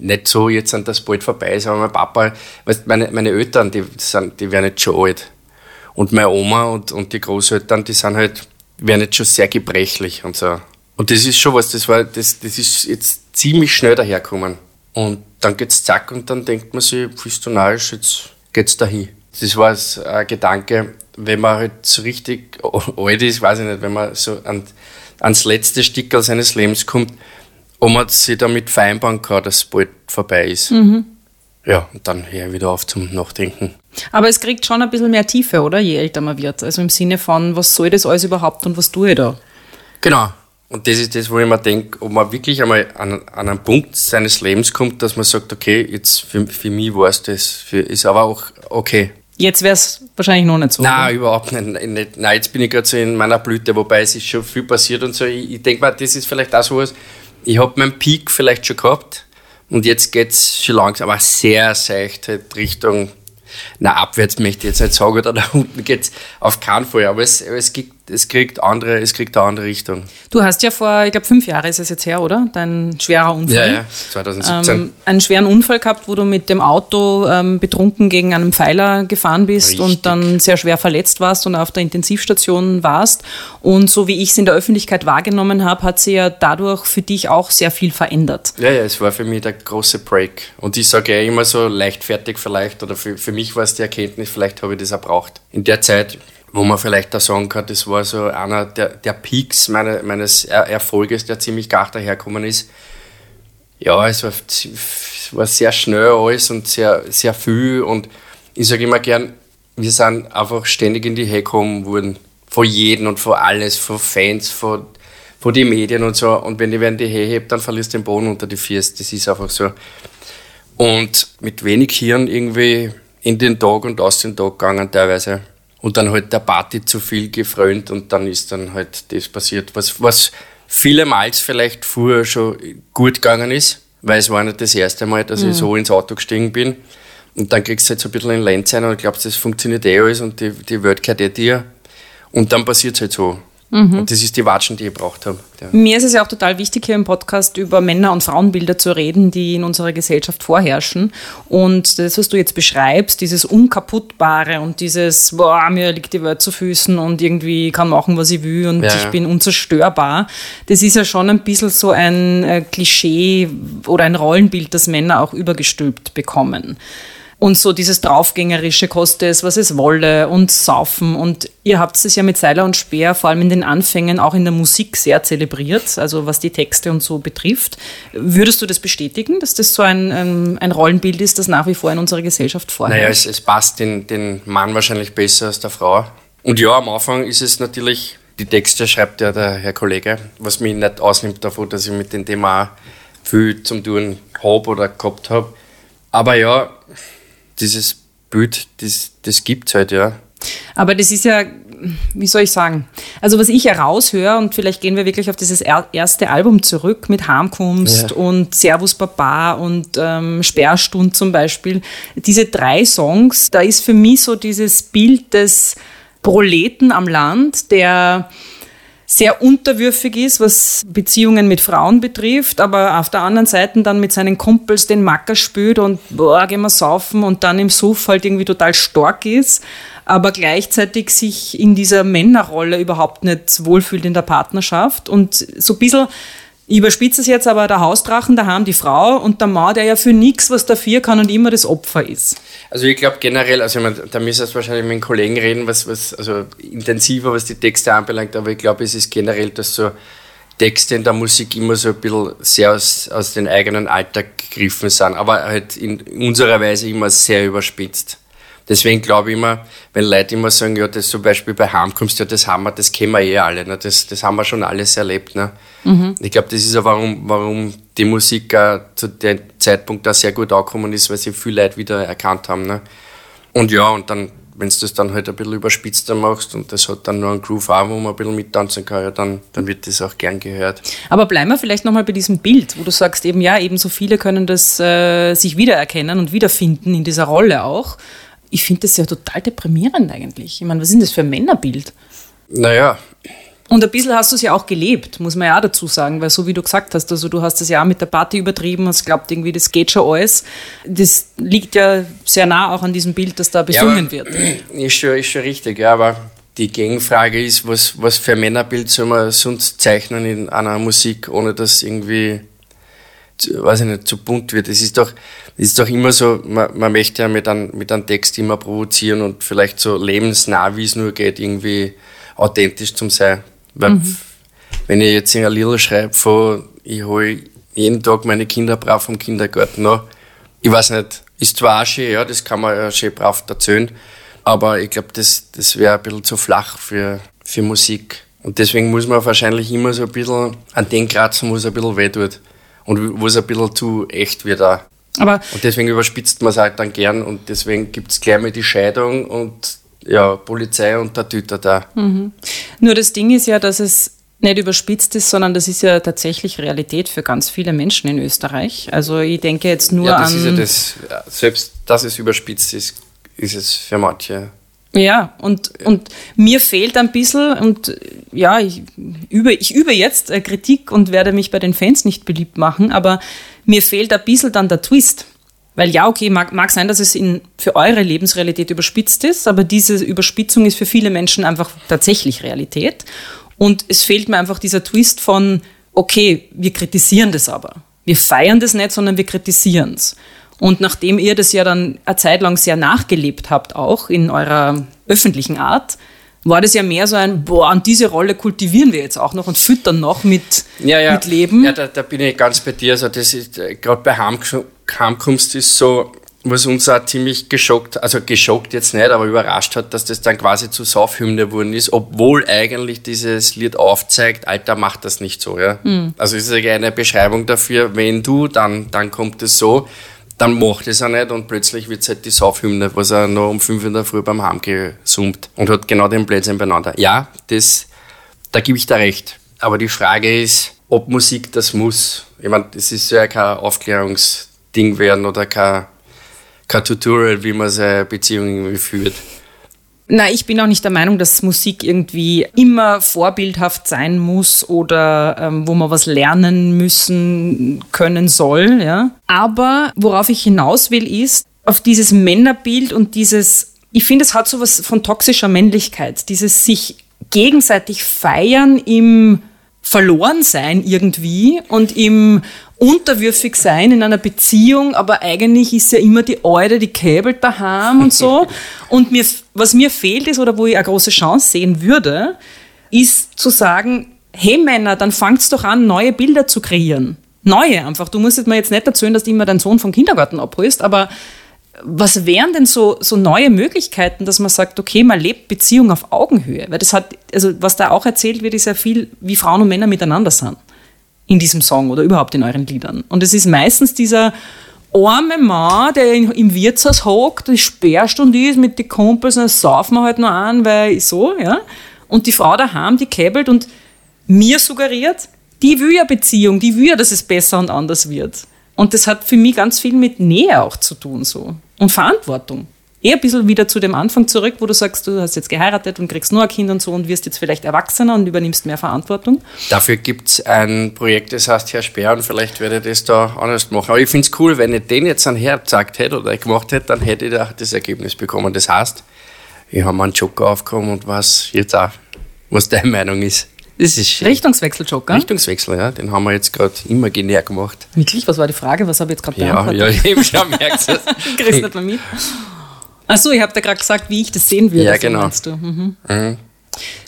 nicht so jetzt an das bald vorbei ist, aber mein Papa, meine, meine Eltern, die, sind, die werden jetzt schon alt. Und meine Oma und, und die Großeltern, die sind halt, werden jetzt schon sehr gebrechlich und so. Und das ist schon was, das war, das, das ist jetzt ziemlich schnell daherkommen. Und dann geht's zack und dann denkt man sich, willst du narrisch, jetzt geht's dahin. Das war ein Gedanke, wenn man halt so richtig alt ist, weiß ich nicht, wenn man so an ans letzte Stickerl seines Lebens kommt, ob man sich damit vereinbaren kann, dass es bald vorbei ist. Mhm. Ja, und dann höre ich wieder auf zum Nachdenken. Aber es kriegt schon ein bisschen mehr Tiefe, oder? Je älter man wird. Also im Sinne von, was soll das alles überhaupt und was tue ich da? Genau. Und das ist das, wo ich mir denke, ob man wirklich einmal an, an einen Punkt seines Lebens kommt, dass man sagt, okay, jetzt für, für mich war es das, für, ist aber auch okay. Jetzt wäre es wahrscheinlich noch nicht so. Nein, oder? überhaupt nicht, nicht. Nein, jetzt bin ich gerade so in meiner Blüte, wobei es ist schon viel passiert und so. Ich, ich denke mal, das ist vielleicht auch so was. Ich habe meinen Peak vielleicht schon gehabt und jetzt geht es schon langsam, aber sehr seicht halt Richtung na, abwärts möchte ich jetzt nicht sagen, oder (laughs) da unten geht es auf keinen Fall, aber es, es, gibt, es, kriegt andere, es kriegt eine andere Richtung. Du hast ja vor, ich glaube, fünf Jahren ist es jetzt her, oder? Dein schwerer Unfall. Ja, ja 2017. Ähm, einen schweren Unfall gehabt, wo du mit dem Auto ähm, betrunken gegen einen Pfeiler gefahren bist Richtig. und dann sehr schwer verletzt warst und auf der Intensivstation warst. Und so wie ich es in der Öffentlichkeit wahrgenommen habe, hat sie ja dadurch für dich auch sehr viel verändert. Ja, ja, es war für mich der große Break. Und ich sage ja immer so leichtfertig vielleicht, oder für, für mich war es die Erkenntnis, vielleicht habe ich das auch braucht. In der Zeit, wo man vielleicht da sagen kann, das war so einer der, der Peaks meine, meines er Erfolges, der ziemlich gar daherkommen ist. Ja, es war, es war sehr schnell alles und sehr, sehr viel und ich sage immer gern, wir sind einfach ständig in die Hecke gekommen worden, von jedem und von alles, von Fans, von, von den Medien und so. Und wenn die werden die Hehe hebt, dann verlierst du den Boden unter die Füße. Das ist einfach so. Und mit wenig Hirn irgendwie in den Tag und aus dem Tag gegangen teilweise. Und dann halt der Party zu viel gefrönt und dann ist dann halt das passiert, was, was vielemals vielleicht früher schon gut gegangen ist, weil es war nicht das erste Mal, dass mhm. ich so ins Auto gestiegen bin. Und dann kriegst du halt so ein bisschen in Lenz ein und glaubst, das funktioniert eh alles und die, die Welt gehört eh dir. Und dann passiert es halt so. Mhm. Und das ist die Watschen, die ich gebraucht habe. Ja. Mir ist es ja auch total wichtig, hier im Podcast über Männer- und Frauenbilder zu reden, die in unserer Gesellschaft vorherrschen. Und das, was du jetzt beschreibst, dieses Unkaputtbare und dieses, boah, mir liegt die Welt zu Füßen und irgendwie kann machen, was ich will und ja. ich bin unzerstörbar, das ist ja schon ein bisschen so ein äh, Klischee oder ein Rollenbild, das Männer auch übergestülpt bekommen. Und so dieses draufgängerische koste es, was es wolle und saufen. Und ihr habt es ja mit Seiler und Speer vor allem in den Anfängen auch in der Musik sehr zelebriert, also was die Texte und so betrifft. Würdest du das bestätigen, dass das so ein, ein, ein Rollenbild ist, das nach wie vor in unserer Gesellschaft vorherrscht? Naja, es, es passt den, den Mann wahrscheinlich besser als der Frau. Und ja, am Anfang ist es natürlich, die Texte schreibt ja der Herr Kollege, was mich nicht ausnimmt davon, dass ich mit dem Thema viel zum tun habe oder gehabt habe. Aber ja, dieses Bild, das, das gibt es halt, ja. Aber das ist ja, wie soll ich sagen? Also, was ich heraushöre, und vielleicht gehen wir wirklich auf dieses erste Album zurück mit Harmkunst ja. und Servus Baba und ähm, Sperrstund zum Beispiel. Diese drei Songs, da ist für mich so dieses Bild des Proleten am Land, der sehr unterwürfig ist, was Beziehungen mit Frauen betrifft, aber auf der anderen Seite dann mit seinen Kumpels den Macker spült und boah, gehen wir saufen und dann im Suff halt irgendwie total stark ist, aber gleichzeitig sich in dieser Männerrolle überhaupt nicht wohlfühlt in der Partnerschaft. Und so ein bisschen ich überspitze es jetzt aber der Hausdrachen, da haben die Frau und der Mann, der ja für nichts was dafür kann und immer das Opfer ist. Also ich glaube generell, also ich mein, da müssen wir wahrscheinlich mit den Kollegen reden, was, was also intensiver, was die Texte anbelangt, aber ich glaube, es ist generell, dass so Texte in der Musik immer so ein bisschen sehr aus, aus den eigenen Alltag gegriffen sind, aber halt in unserer Weise immer sehr überspitzt. Deswegen glaube ich immer, wenn Leute immer sagen, ja, das zum Beispiel bei Heimkommst, ja, das haben wir, das kennen wir eh alle, ne? das, das haben wir schon alles erlebt. Ne? Mhm. Ich glaube, das ist auch, warum, warum die Musik auch zu dem Zeitpunkt da sehr gut angekommen ist, weil sie viele Leute wieder erkannt haben. Ne? Und ja, und dann, wenn du das dann halt ein bisschen überspitzter machst und das hat dann nur einen Groove auch, wo man ein bisschen mittanzen kann, ja, dann, dann wird das auch gern gehört. Aber bleiben wir vielleicht nochmal bei diesem Bild, wo du sagst eben, ja, eben so viele können das äh, sich wiedererkennen und wiederfinden in dieser Rolle auch. Ich finde das ja total deprimierend eigentlich. Ich meine, was ist denn das für ein Männerbild? Naja. Und ein bisschen hast du es ja auch gelebt, muss man ja auch dazu sagen, weil so wie du gesagt hast, also du hast das ja auch mit der Party übertrieben, hast glaubt irgendwie, das geht schon alles. Das liegt ja sehr nah auch an diesem Bild, das da besungen ja, wird. (clears throat) Ist schon, ist schon richtig, ja, aber die Gegenfrage ist, was, was für ein Männerbild soll man sonst zeichnen in einer Musik, ohne dass irgendwie weiß ich nicht, zu bunt wird. Es ist doch, es ist doch immer so, man, man möchte ja mit einem, mit einem Text immer provozieren und vielleicht so lebensnah, wie es nur geht, irgendwie authentisch zum sein. Weil mhm. wenn ich jetzt in ein Lied schreibe von, ich hole jeden Tag meine Kinder brav vom Kindergarten noch, ich weiß nicht, ist zwar auch schön, ja, das kann man ja schön brav erzählen, aber ich glaube, das, das wäre ein bisschen zu flach für, für Musik. Und deswegen muss man wahrscheinlich immer so ein bisschen an den kratzen, wo es ein bisschen weh tut. Und wo es ein bisschen zu echt wird auch. Aber und deswegen überspitzt man es halt dann gern und deswegen gibt es gleich mal die Scheidung und ja, Polizei und der Tüter da. Mhm. Nur das Ding ist ja, dass es nicht überspitzt ist, sondern das ist ja tatsächlich Realität für ganz viele Menschen in Österreich. Also ich denke jetzt nur ja, das an... Ist ja das, selbst dass es überspitzt ist, ist es für manche. Ja, und, und mir fehlt ein bisschen, und ja, ich übe, ich übe jetzt äh, Kritik und werde mich bei den Fans nicht beliebt machen, aber mir fehlt ein bisschen dann der Twist. Weil ja, okay, mag, mag sein, dass es in, für eure Lebensrealität überspitzt ist, aber diese Überspitzung ist für viele Menschen einfach tatsächlich Realität. Und es fehlt mir einfach dieser Twist von, okay, wir kritisieren das aber. Wir feiern das nicht, sondern wir kritisieren es. Und nachdem ihr das ja dann eine Zeit lang sehr nachgelebt habt, auch in eurer öffentlichen Art, war das ja mehr so ein, boah, und diese Rolle kultivieren wir jetzt auch noch und füttern noch mit, ja, ja. mit Leben. Ja, da, da, bin ich ganz bei dir. Also das ist, äh, gerade bei Heimkunst ist so, was uns auch ziemlich geschockt, also geschockt jetzt nicht, aber überrascht hat, dass das dann quasi zu Saufhymne geworden ist, obwohl eigentlich dieses Lied aufzeigt, Alter, macht das nicht so, ja. Mhm. Also es ist eine Beschreibung dafür, wenn du, dann, dann kommt es so dann macht es auch nicht und plötzlich wird es halt die Saufhymne, was er noch um 5 in der Früh beim Heim gesummt und hat genau den Blödsinn beieinander. Ja, das, da gebe ich da recht. Aber die Frage ist, ob Musik das muss. Ich meine, das ist ja kein Aufklärungsding werden oder kein, kein Tutorial, wie man seine Beziehung irgendwie führt. Na, ich bin auch nicht der Meinung, dass Musik irgendwie immer vorbildhaft sein muss oder ähm, wo man was lernen müssen können soll. Ja. Aber worauf ich hinaus will, ist auf dieses Männerbild und dieses, ich finde, es hat so was von toxischer Männlichkeit, dieses sich gegenseitig feiern im Verlorensein irgendwie und im unterwürfig sein in einer Beziehung, aber eigentlich ist ja immer die Eure, die käbelt daheim und so. (laughs) Und mir, was mir fehlt ist, oder wo ich eine große Chance sehen würde, ist zu sagen, hey Männer, dann fangt's doch an, neue Bilder zu kreieren. Neue einfach. Du musst mir jetzt nicht erzählen, dass du immer deinen Sohn vom Kindergarten abholst, aber was wären denn so, so neue Möglichkeiten, dass man sagt, okay, man lebt Beziehung auf Augenhöhe? Weil das hat, also was da auch erzählt wird, ist ja viel, wie Frauen und Männer miteinander sind in diesem Song oder überhaupt in euren Liedern. Und es ist meistens dieser arme Mann, der im Wirtshaus hockt, die Sperrstunde ist mit den Kumpels, dann saufen wir halt noch an, weil so, ja. Und die Frau daheim, die käbelt und mir suggeriert, die will ja Beziehung, die will ja, dass es besser und anders wird. Und das hat für mich ganz viel mit Nähe auch zu tun, so. Und Verantwortung eher ein bisschen wieder zu dem Anfang zurück, wo du sagst, du hast jetzt geheiratet und kriegst nur ein Kind und so und wirst jetzt vielleicht Erwachsener und übernimmst mehr Verantwortung. Dafür gibt es ein Projekt, das heißt Herr Sperr und vielleicht werde ich das da anders machen. Aber ich finde es cool, wenn ich den jetzt an Herr gesagt hätte oder gemacht hätte, dann hätte ich da das Ergebnis bekommen. Das heißt, ich habe einen Joker aufgekommen und was jetzt auch, was deine Meinung ist. Das ist Richtungswechsel, Joker? Richtungswechsel, ja. Den haben wir jetzt gerade imaginär gemacht. Wirklich? Was war die Frage? Was habe ich jetzt gerade beantwortet? Ja, ja, eben schon merkst (laughs) du. Kriegst nicht mehr mit. Achso, ich habe da gerade gesagt, wie ich das sehen würde. Ja, genau. Mhm. Mhm.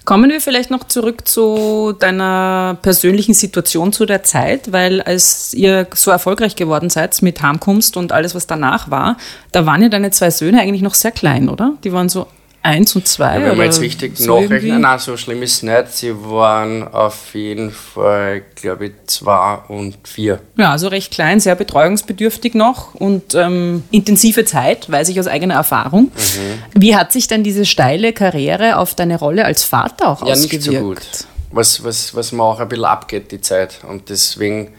Kommen wir vielleicht noch zurück zu deiner persönlichen Situation zu der Zeit, weil als ihr so erfolgreich geworden seid mit Heimkunst und alles, was danach war, da waren ja deine zwei Söhne eigentlich noch sehr klein, oder? Die waren so Eins und zwei? Ja, wenn man jetzt richtig so nachrechnen, nein, so schlimm ist es nicht. Sie waren auf jeden Fall, glaube ich, zwei und vier. Ja, also recht klein, sehr betreuungsbedürftig noch und ähm, intensive Zeit, weiß ich aus eigener Erfahrung. Mhm. Wie hat sich denn diese steile Karriere auf deine Rolle als Vater auch ja, ausgewirkt? Ja, nicht so gut. Was, was, was mir auch ein bisschen abgeht, die Zeit. Und deswegen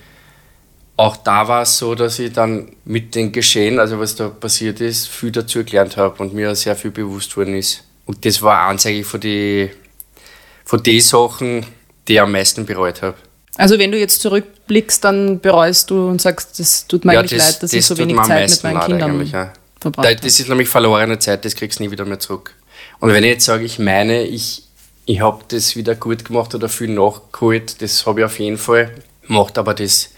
auch da war es so, dass ich dann mit den Geschehen, also was da passiert ist, viel dazu gelernt habe und mir sehr viel bewusst worden ist. Und das war eins eigentlich von den von die Sachen, die ich am meisten bereut habe. Also wenn du jetzt zurückblickst, dann bereust du und sagst, das tut mir ja, eigentlich das, leid, dass ich so wenig Zeit mit meinen Kindern ja. verbracht habe. Das ist nämlich verlorene Zeit, das kriegst du nie wieder mehr zurück. Und wenn ich jetzt sage, ich meine, ich, ich habe das wieder gut gemacht oder viel nachgeholt, das habe ich auf jeden Fall gemacht, aber das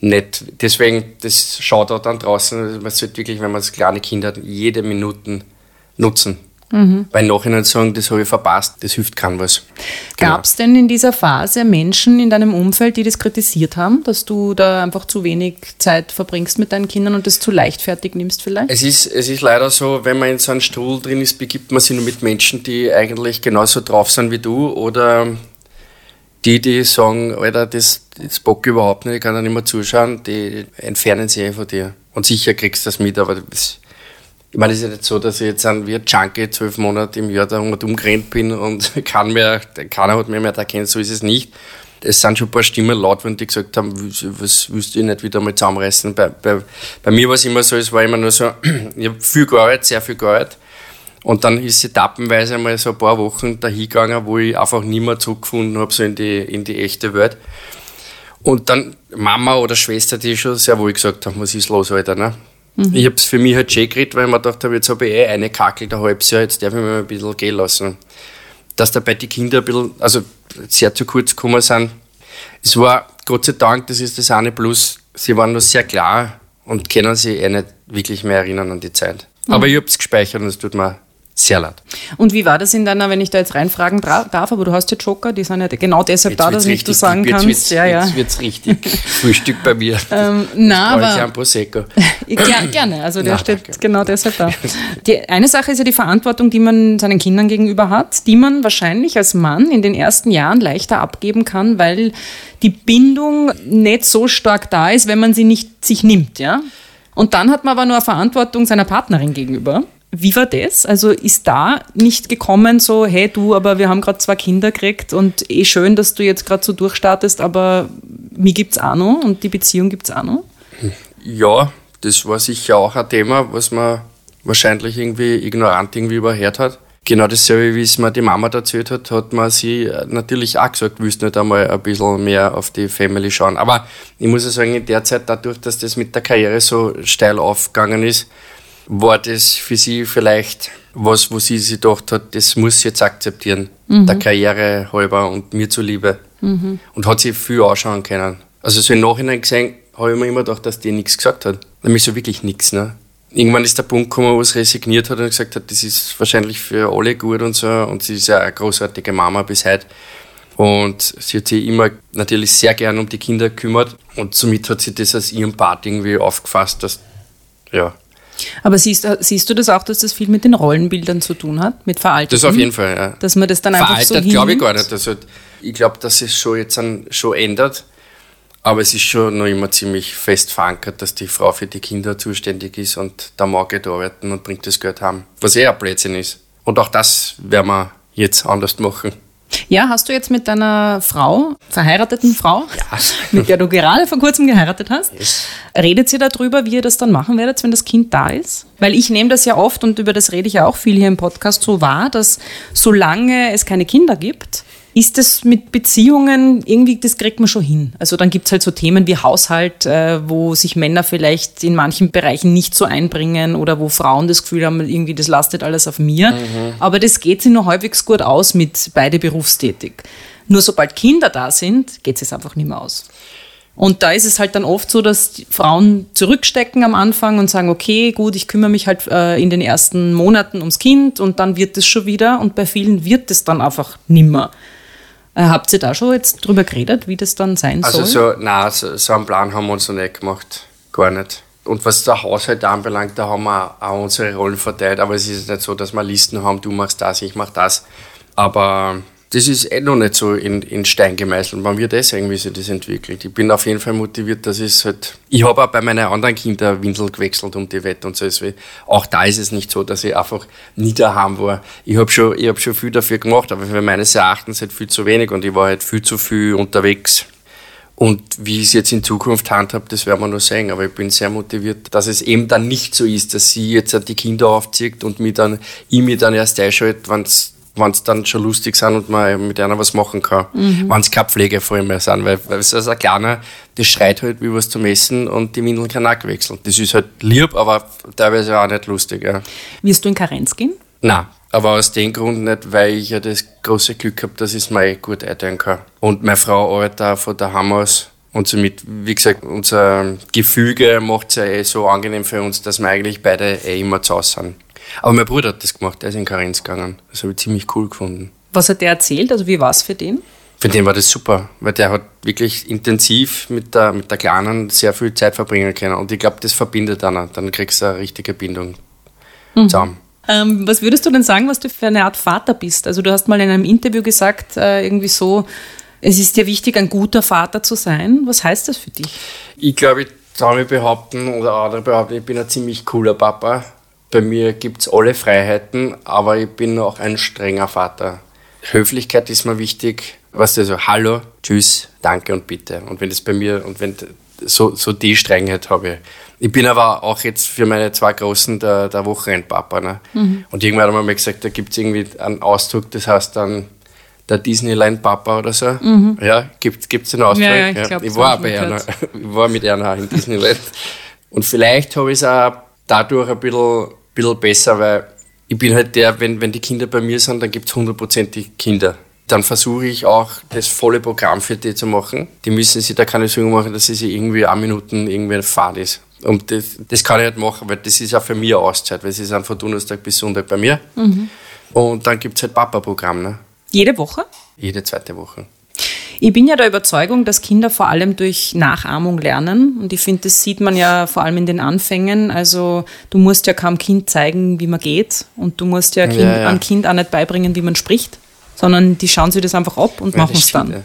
nicht. Deswegen, das schaut auch dann draußen, man sollte wirklich, wenn man kleine Kinder hat, jede Minute nutzen Mhm. Bei Nachhinein sagen, das habe ich verpasst, das hilft keinem was. Genau. Gab es denn in dieser Phase Menschen in deinem Umfeld, die das kritisiert haben, dass du da einfach zu wenig Zeit verbringst mit deinen Kindern und das zu leichtfertig nimmst vielleicht? Es ist, es ist leider so, wenn man in so einem Stuhl drin ist, begibt man sich nur mit Menschen, die eigentlich genauso drauf sind wie du oder die, die sagen, Alter, das, das bock überhaupt nicht, ich kann da nicht mehr zuschauen, die entfernen sich von dir. Und sicher kriegst du das mit, aber das ich meine, es ist ja nicht so, dass ich jetzt ein, wie ein Junkie zwölf Monate im Jahr da umgerannt bin und (laughs) kann mehr, keiner hat mir mehr erkannt, so ist es nicht. Es sind schon ein paar Stimmen laut, wenn die gesagt haben, was willst du nicht wieder mal zusammenreißen. Bei, bei, bei mir war es immer so, es war immer nur so, (clears throat) ich habe viel gearbeitet, sehr viel gearbeitet. Und dann ist etappenweise einmal so ein paar Wochen dahingegangen, wo ich einfach nie mehr zurückgefunden habe, so in die, in die echte Welt. Und dann Mama oder Schwester, die schon sehr wohl gesagt haben, was ist los, Alter, ne? Mhm. Ich habe es für mich halt schön geredet, weil ich mir gedacht habe, jetzt habe ich eh eine Kakel ein halbes Jahr, jetzt darf ich mir mal ein bisschen gehen lassen. Dass dabei die Kinder ein bisschen, also sehr zu kurz gekommen sind. Es war, Gott sei Dank, das ist das eine Plus, sie waren noch sehr klar und können sich eh nicht wirklich mehr erinnern an die Zeit. Mhm. Aber ich habe es gespeichert und es tut mir sehr laut. Und wie war das in deiner, wenn ich da jetzt reinfragen darf, aber du hast ja Joker, die sind ja genau deshalb jetzt da, dass nicht du sagen jetzt, kannst. Jetzt, ja, ja. Jetzt wird es richtig (laughs) Frühstück bei mir. Ähm, na, aber. Ich Prosecco. ja, gerne, also der na, steht danke. genau deshalb da. (laughs) Die eine Sache ist ja die Verantwortung, die man seinen Kindern gegenüber hat, die man wahrscheinlich als Mann in den ersten Jahren leichter abgeben kann, weil die Bindung nicht so stark da ist, wenn man sie nicht sich nimmt, ja. Und dann hat man aber nur eine Verantwortung seiner Partnerin gegenüber. Wie war das? Also ist da nicht gekommen so, hey du, aber wir haben gerade zwei Kinder gekriegt und eh schön, dass du jetzt gerade so durchstartest, aber mir gibt es auch noch und die Beziehung gibt es auch noch? Ja, das war sicher auch ein Thema, was man wahrscheinlich irgendwie ignorant irgendwie überhört hat. Genau dasselbe, wie es mir die Mama erzählt hat, hat man sie natürlich auch gesagt, willst nicht einmal ein bisschen mehr auf die Family schauen. Aber ich muss ja sagen, in der Zeit, dadurch, dass das mit der Karriere so steil aufgegangen ist, war das für sie vielleicht was, wo sie sich gedacht hat, das muss sie jetzt akzeptieren, mhm. der Karriere halber und mir zuliebe. Mhm. Und hat sie viel anschauen können. Also so im Nachhinein gesehen, habe ich mir immer gedacht, dass die nichts gesagt hat. Nämlich so wirklich nichts. Ne? Irgendwann ist der Punkt gekommen, wo sie resigniert hat und gesagt hat, das ist wahrscheinlich für alle gut und so. Und sie ist ja eine großartige Mama bis heute. Und sie hat sich immer natürlich sehr gern um die Kinder gekümmert. Und somit hat sie das als ihren Part irgendwie aufgefasst, dass, ja, aber siehst, siehst du das auch, dass das viel mit den Rollenbildern zu tun hat, mit Veralten? Das auf jeden Fall, ja. Dass man das dann Veraltet einfach so Veraltet glaube ich gar nicht. Also, ich glaube, dass es schon jetzt an, schon ändert, aber es ist schon noch immer ziemlich fest verankert, dass die Frau für die Kinder zuständig ist und der Mann geht arbeiten und bringt das Geld heim, was eher ein Blödsinn ist. Und auch das werden wir jetzt anders machen. Ja, hast du jetzt mit deiner Frau, verheirateten Frau, ja. (laughs) mit der du gerade vor kurzem geheiratet hast, yes. redet ihr darüber, wie ihr das dann machen werdet, wenn das Kind da ist? Weil ich nehme das ja oft, und über das rede ich ja auch viel hier im Podcast, so wahr, dass solange es keine Kinder gibt, ist das mit Beziehungen irgendwie, das kriegt man schon hin. Also dann gibt es halt so Themen wie Haushalt, äh, wo sich Männer vielleicht in manchen Bereichen nicht so einbringen oder wo Frauen das Gefühl haben, irgendwie das lastet alles auf mir. Mhm. Aber das geht sich noch halbwegs gut aus mit beide berufstätig. Nur sobald Kinder da sind, geht es einfach nicht mehr aus. Und da ist es halt dann oft so, dass Frauen zurückstecken am Anfang und sagen, okay, gut, ich kümmere mich halt äh, in den ersten Monaten ums Kind und dann wird es schon wieder. Und bei vielen wird es dann einfach nimmer. Äh, habt ihr da schon jetzt drüber geredet, wie das dann sein also soll? Also so, nein, so, so einen Plan haben wir uns noch nicht gemacht. Gar nicht. Und was der Haushalt anbelangt, da haben wir auch unsere Rollen verteilt. Aber es ist nicht so, dass wir Listen haben, du machst das, ich mach das. Aber das ist eh noch nicht so in, in Stein gemeißelt. Man wird eh sehen, wie sich das entwickelt. Ich bin auf jeden Fall motiviert, dass es halt. Ich habe auch bei meinen anderen Kindern Windel gewechselt um die Wette und so. Auch da ist es nicht so, dass ich einfach nie daheim war. Ich habe schon, hab schon viel dafür gemacht, aber für meines Erachtens halt viel zu wenig und ich war halt viel zu viel unterwegs. Und wie ich es jetzt in Zukunft handhabe, das werden wir noch sehen. Aber ich bin sehr motiviert, dass es eben dann nicht so ist, dass sie jetzt die Kinder aufzieht und mich dann, ich mich dann erst einschalte, wenn es wenn es dann schon lustig sind und man mit einer was machen kann. Mhm. Wenn es keine Pflege vor allem mehr sind, weil, weil es ist ein kleiner, das schreit halt wie was zum Essen und die Windeln kann auch gewechselt. Das ist halt lieb, aber teilweise auch nicht lustig. Ja. Wirst du in Karenz gehen? Nein, aber aus dem Grund nicht, weil ich ja das große Glück habe, dass ich es mir gut einteilen kann. Und meine Frau arbeitet auch von daheim aus Und somit, wie gesagt, unser Gefüge macht es ja eh so angenehm für uns, dass wir eigentlich beide eh immer zu Hause sind. Aber mein Bruder hat das gemacht, der ist in Karenz gegangen. Das habe ich ziemlich cool gefunden. Was hat der erzählt? Also wie war es für den? Für den war das super, weil der hat wirklich intensiv mit der, mit der Kleinen sehr viel Zeit verbringen können. Und ich glaube, das verbindet dann. Dann kriegst du eine richtige Bindung mhm. zusammen. Ähm, was würdest du denn sagen, was du für eine Art Vater bist? Also du hast mal in einem Interview gesagt, äh, irgendwie so, es ist dir wichtig, ein guter Vater zu sein. Was heißt das für dich? Ich glaube, ich traue mich behaupten, oder andere behaupten, ich bin ein ziemlich cooler Papa. Bei mir gibt es alle Freiheiten, aber ich bin auch ein strenger Vater. Höflichkeit ist mir wichtig. Was du, so Hallo, Tschüss, Danke und Bitte. Und wenn das bei mir, und wenn so, so die Strengheit habe ich. Ich bin aber auch jetzt für meine zwei Großen der, der Wochenendpapa. Ne? Mhm. Und irgendwann haben wir mal gesagt, da gibt es irgendwie einen Ausdruck, das heißt dann der Disneyland-Papa oder so. Mhm. Ja, gibt es den Ausdruck? Ja, ja, ich, glaub, ich war bei einer, (laughs) ich war mit einer in Disneyland. Und vielleicht habe ich es auch dadurch ein bisschen, bisschen besser, weil ich bin halt der, wenn, wenn die Kinder bei mir sind, dann gibt es hundertprozentig Kinder. Dann versuche ich auch, das volle Programm für die zu machen. Die müssen sich da keine Sorgen machen, dass sie sich irgendwie eine Minuten irgendwie Fahrt ist. Und das, das kann ich nicht machen, weil das ist auch für mich eine Auszeit, weil sie sind von Donnerstag bis Sonntag bei mir. Mhm. Und dann gibt es halt Papa-Programm. Ne? Jede Woche? Jede zweite Woche. Ich bin ja der Überzeugung, dass Kinder vor allem durch Nachahmung lernen. Und ich finde, das sieht man ja vor allem in den Anfängen. Also du musst ja kaum Kind zeigen, wie man geht. Und du musst ja, kind, ja, ja. ein Kind auch nicht beibringen, wie man spricht, sondern die schauen sich das einfach ab und ja, machen es dann.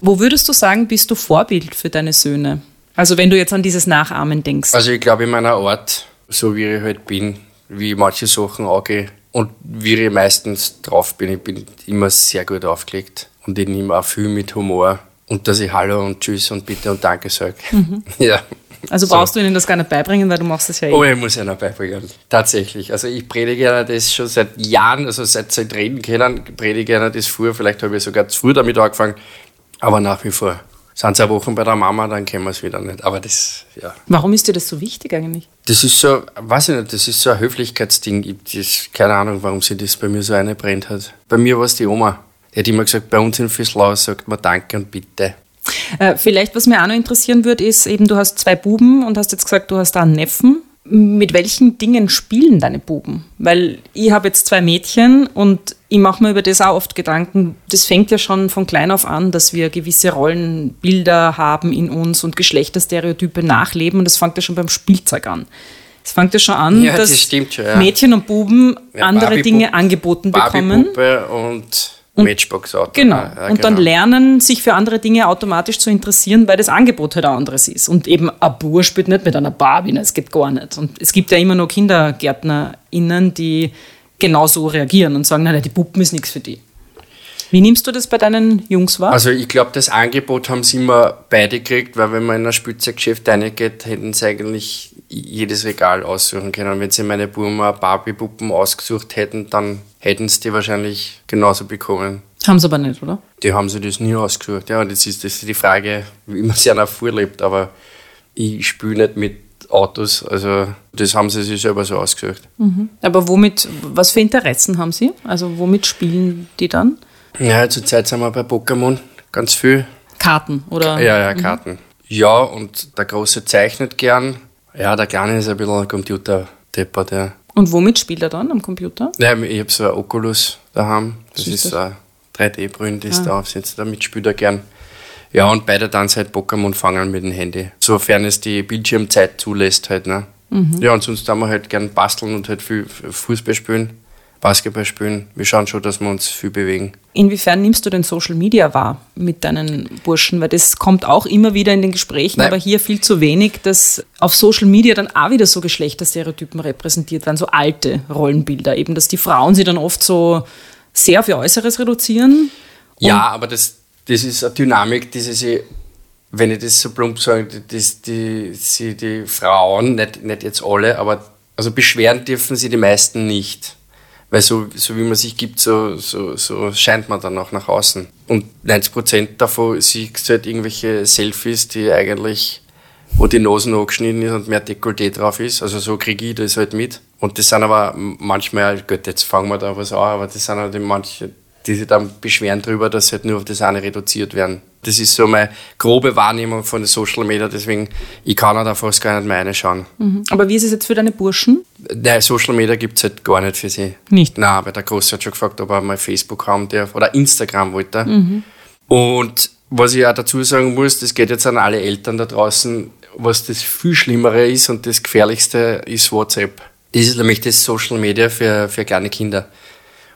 Wo würdest du sagen, bist du Vorbild für deine Söhne? Also wenn du jetzt an dieses Nachahmen denkst. Also ich glaube in meiner Art, so wie ich halt bin, wie ich manche Sachen angehe und wie ich meistens drauf bin, ich bin immer sehr gut aufgelegt und ich nehme auch viel mit Humor und dass ich Hallo und Tschüss und Bitte und Danke sage. Mhm. (laughs) Ja. Also brauchst so. du ihnen das gar nicht beibringen, weil du machst das ja eh. Oh, ich muss ihnen beibringen. Tatsächlich. Also ich predige ihnen das schon seit Jahren, also seit sie reden können, predige ihnen das früher. Vielleicht habe ich sogar zu früh damit angefangen, aber nach wie vor. Sind zwei Wochen bei der Mama, dann können wir es wieder nicht. Aber das, ja. Warum ist dir das so wichtig eigentlich? Das ist so, weiß ich nicht, das ist so ein Höflichkeitsding. Ich, keine Ahnung, warum sie das bei mir so eingebrennt hat. Bei mir war es die Oma. Die hat immer gesagt, bei uns in Füßlau sagt man Danke und Bitte. Äh, vielleicht, was mir auch noch interessieren würde, ist eben, du hast zwei Buben und hast jetzt gesagt, du hast da einen Neffen. Mit welchen Dingen spielen deine Buben? Weil ich habe jetzt zwei Mädchen und ich mache mir über das auch oft Gedanken. Das fängt ja schon von klein auf an, dass wir gewisse Rollenbilder haben in uns und Geschlechterstereotype nachleben und das fängt ja schon beim Spielzeug an. Es fängt ja schon an, ja, dass das schon, ja. Mädchen und Buben ja, andere Dinge angeboten bekommen. und Matchbox Auto. Genau. Ja, und genau. dann lernen, sich für andere Dinge automatisch zu interessieren, weil das Angebot halt ein anderes ist. Und eben ein Bur spielt nicht mit einer Barbie, es geht gar nicht. Und es gibt ja immer noch KindergärtnerInnen, die genauso reagieren und sagen, nein, die Puppen ist nichts für die. Wie nimmst du das bei deinen Jungs wahr? Also ich glaube, das Angebot haben sie immer beide gekriegt, weil wenn man in ein Spielzeuggeschäft reingeht, hätten sie eigentlich jedes Regal aussuchen können. Wenn sie meine Burma Barbie-Puppen ausgesucht hätten, dann hätten sie die wahrscheinlich genauso bekommen. Haben sie aber nicht, oder? Die haben sie das nie ausgesucht. Ja, das ist, das ist die Frage, wie man sich einer vorlebt. Aber ich spiele nicht mit Autos. Also das haben sie sich selber so ausgesucht. Mhm. Aber womit, was für Interessen haben sie? Also womit spielen die dann? Ja, zurzeit sind wir bei Pokémon ganz viel. Karten, oder? Ja, ja. Karten. Mhm. Ja, und der Große zeichnet gern. Ja, der Kleine ist ein bisschen Computerdeppert, ja. Und womit spielt er dann am Computer? Ja, ich habe so ein Oculus daheim. Das ist, ist eine 3D-Brille, die ist ah. da aufsetzt. Damit spielt er gern. Ja, und beide dann halt Pokémon fangen mit dem Handy. Sofern es die Bildschirmzeit zulässt halt, ne? Mhm. Ja, und sonst haben wir halt gern basteln und halt viel Fußball spielen. Basketball spielen. Wir schauen schon, dass wir uns viel bewegen. Inwiefern nimmst du denn Social Media wahr mit deinen Burschen? Weil das kommt auch immer wieder in den Gesprächen, Nein. aber hier viel zu wenig, dass auf Social Media dann auch wieder so Geschlechterstereotypen repräsentiert werden, so alte Rollenbilder. Eben, dass die Frauen sie dann oft so sehr auf ihr Äußeres reduzieren. Ja, aber das, das ist eine Dynamik, die sie wenn ich das so plump sage, die, die, die, die Frauen, nicht, nicht jetzt alle, aber also beschweren dürfen sie die meisten nicht. Weil so, so wie man sich gibt, so, so, so scheint man dann auch nach außen. Und 90% davon siehst du halt irgendwelche Selfies, die eigentlich, wo die Nase angeschnitten ist und mehr Dekolleté drauf ist. Also so kriege ich das halt mit. Und das sind aber manchmal, gut, jetzt fangen wir da was an, aber das sind halt manche, die sich dann beschweren darüber, dass halt nur auf das eine reduziert werden. Das ist so meine grobe Wahrnehmung von den Social Media, deswegen ich kann da fast gar nicht mehr reinschauen. Mhm. Aber wie ist es jetzt für deine Burschen? Nein, Social Media gibt es halt gar nicht für sie. Nicht? Nein, weil der Große hat schon gefragt, ob er mal Facebook haben darf oder Instagram wollte. Mhm. Und was ich auch dazu sagen muss, das geht jetzt an alle Eltern da draußen, was das viel Schlimmere ist und das Gefährlichste ist WhatsApp. Das ist nämlich das Social Media für, für kleine Kinder.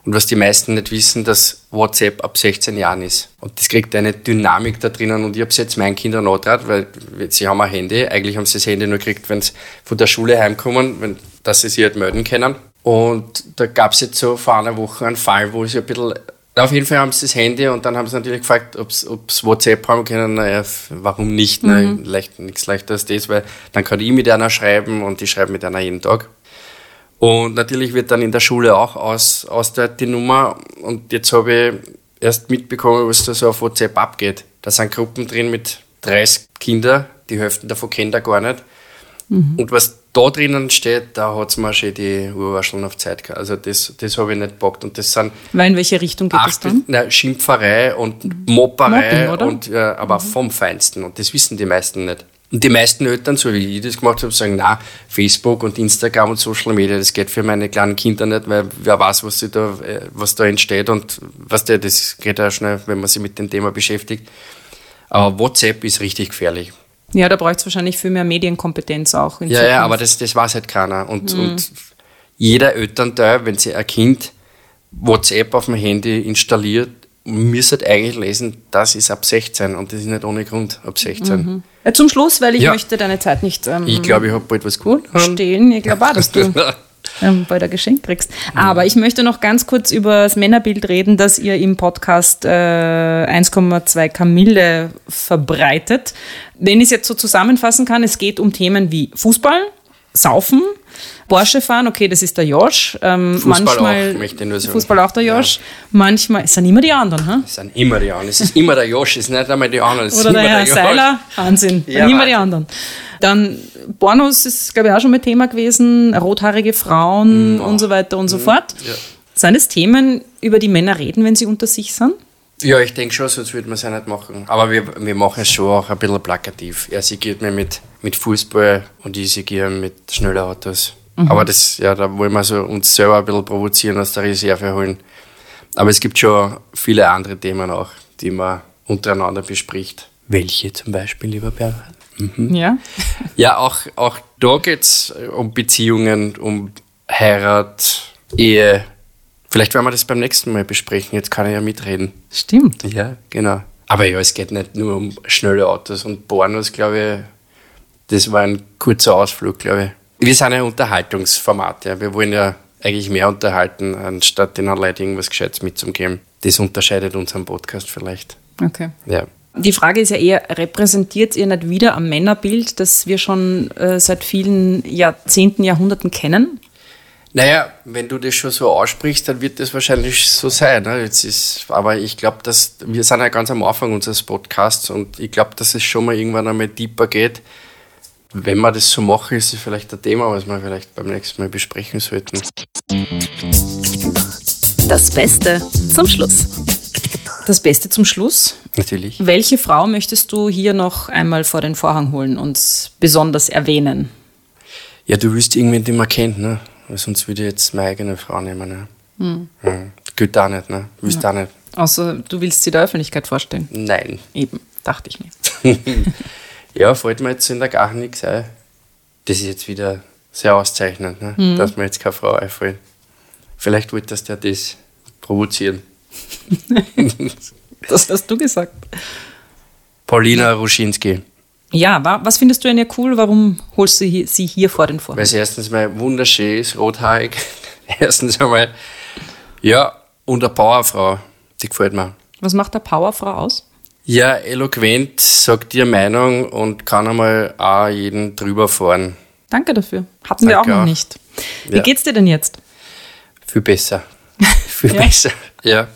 Und was die meisten nicht wissen, dass WhatsApp ab 16 Jahren ist. Und das kriegt eine Dynamik da drinnen. Und ich habe jetzt meinen Kindern angetragen, weil sie haben ein Handy. Eigentlich haben sie das Handy nur gekriegt, wenn sie von der Schule heimkommen, wenn, dass sie sich halt melden können. Und da gab es jetzt so vor einer Woche einen Fall, wo sie ein bisschen auf jeden Fall haben sie das Handy und dann haben sie natürlich gefragt, ob sie WhatsApp haben können. Naja, warum nicht? Mhm. leicht, nichts leichter als das, weil dann kann ich mit einer schreiben und ich schreibe mit einer jeden Tag. Und natürlich wird dann in der Schule auch aus, aus der, die Nummer. Und jetzt habe ich erst mitbekommen, was da so auf WhatsApp abgeht. Da sind Gruppen drin mit 30 Kindern, die Hälfte davon kennt er gar nicht. Mhm. Und was da drinnen steht, da hat es mir schon die Urwascheln auf Zeit gehabt. Also das, das habe ich nicht gepackt. Und das sind Weil in welche Richtung geht es dann? Na, Schimpferei und Mopperei, Mobbing, und, ja, aber mhm. vom Feinsten. Und das wissen die meisten nicht. Und die meisten Eltern, so wie ich das gemacht habe, sagen, na, Facebook und Instagram und Social Media, das geht für meine kleinen Kinder nicht, weil wer weiß, was, sie da, äh, was da entsteht und was der, das geht ja schnell, wenn man sich mit dem Thema beschäftigt. Aber WhatsApp ist richtig gefährlich. Ja, da braucht es wahrscheinlich viel mehr Medienkompetenz auch. ja, Zukunft. ja, aber das, das weiß halt keiner. Und, mhm. und jeder Elternteil, wenn sie ein Kind WhatsApp auf dem Handy installiert, müsste eigentlich lesen, das ist ab 16 und das ist nicht ohne Grund ab 16. Mhm. Ja, zum Schluss, weil ich ja. möchte deine Zeit nicht ähm, Ich glaube, ich habe bald was gut stehen. Ich glaube auch, dass du (laughs) ähm, bald ein Geschenk kriegst. Aber ich möchte noch ganz kurz über das Männerbild reden, das ihr im Podcast äh, 1,2 Kamille verbreitet. Wenn ich es jetzt so zusammenfassen kann, es geht um Themen wie Fußball, Saufen, Porsche fahren, okay, das ist der Josh. Ähm, Fußball manchmal, auch, möchte ich nur sagen. Fußball auch der Josh. Ja. Manchmal, es sind immer die anderen, ha? Es sind immer die anderen. Es ist immer der Josh, es ist nicht einmal die anderen. Oder der Herr der Seiler, Wahnsinn. Ja, immer die anderen. Dann Pornos ist, glaube ich, auch schon mal Thema gewesen, rothaarige Frauen mhm. und so weiter und so mhm. fort. Ja. Sind es Themen, über die Männer reden, wenn sie unter sich sind? Ja, ich denke schon, sonst würde man es ja nicht machen. Aber wir, wir machen es schon auch ein bisschen plakativ. Er sigiert mir mit, mit Fußball und ich sigiere mit schnellen Autos. Mhm. Aber das, ja, da wollen wir so uns selber ein bisschen provozieren, aus der Reserve holen. Aber es gibt schon viele andere Themen auch, die man untereinander bespricht. Welche zum Beispiel, lieber Bernhard? Mhm. Ja. (laughs) ja, auch, auch da geht es um Beziehungen, um Heirat, Ehe. Vielleicht werden wir das beim nächsten Mal besprechen. Jetzt kann ich ja mitreden. Stimmt. Ja, genau. Aber ja, es geht nicht nur um schnelle Autos und Pornos, glaube ich. Das war ein kurzer Ausflug, glaube ich. Wir sind ein Unterhaltungsformat. Ja. Wir wollen ja eigentlich mehr unterhalten, anstatt den Leuten irgendwas Gescheites mitzugeben. Das unterscheidet unseren Podcast vielleicht. Okay. Ja. Die Frage ist ja eher, repräsentiert ihr nicht wieder am Männerbild, das wir schon äh, seit vielen Jahrzehnten, Jahrhunderten kennen? Naja, wenn du das schon so aussprichst, dann wird das wahrscheinlich so sein. Ne? Jetzt ist, aber ich glaube, dass wir sind ja ganz am Anfang unseres Podcasts und ich glaube, dass es schon mal irgendwann einmal deeper geht. Wenn wir das so machen, ist es vielleicht ein Thema, was wir vielleicht beim nächsten Mal besprechen sollten. Das Beste zum Schluss. Das Beste zum Schluss? Natürlich. Welche Frau möchtest du hier noch einmal vor den Vorhang holen und besonders erwähnen? Ja, du willst irgendwen, den man kennt, ne? Sonst würde ich jetzt meine eigene Frau nehmen. Ne? Hm. Ja. Geht auch nicht, ne? Willst ja. auch nicht. Außer du willst sie der Öffentlichkeit vorstellen? Nein. Eben, dachte ich nicht. (laughs) ja, fällt mir jetzt in der Gar nichts ein. Das ist jetzt wieder sehr auszeichnend, ne? Hm. dass mir jetzt keine Frau einfällt. Vielleicht wollte das ja das provozieren. (laughs) das hast du gesagt. Paulina Ruschinski. Ja, was findest du an ihr cool? Warum holst du sie hier vor den Vorhang? Weil sie erstens mal wunderschön ist, rothaarig. (laughs) erstens einmal, ja, und eine Powerfrau. Die gefällt mir. Was macht eine Powerfrau aus? Ja, eloquent, sagt ihre Meinung und kann einmal auch jeden drüber fahren. Danke dafür. Hatten Danke wir auch noch auch. nicht. Wie ja. geht's dir denn jetzt? Viel besser. (laughs) Viel ja? besser, ja.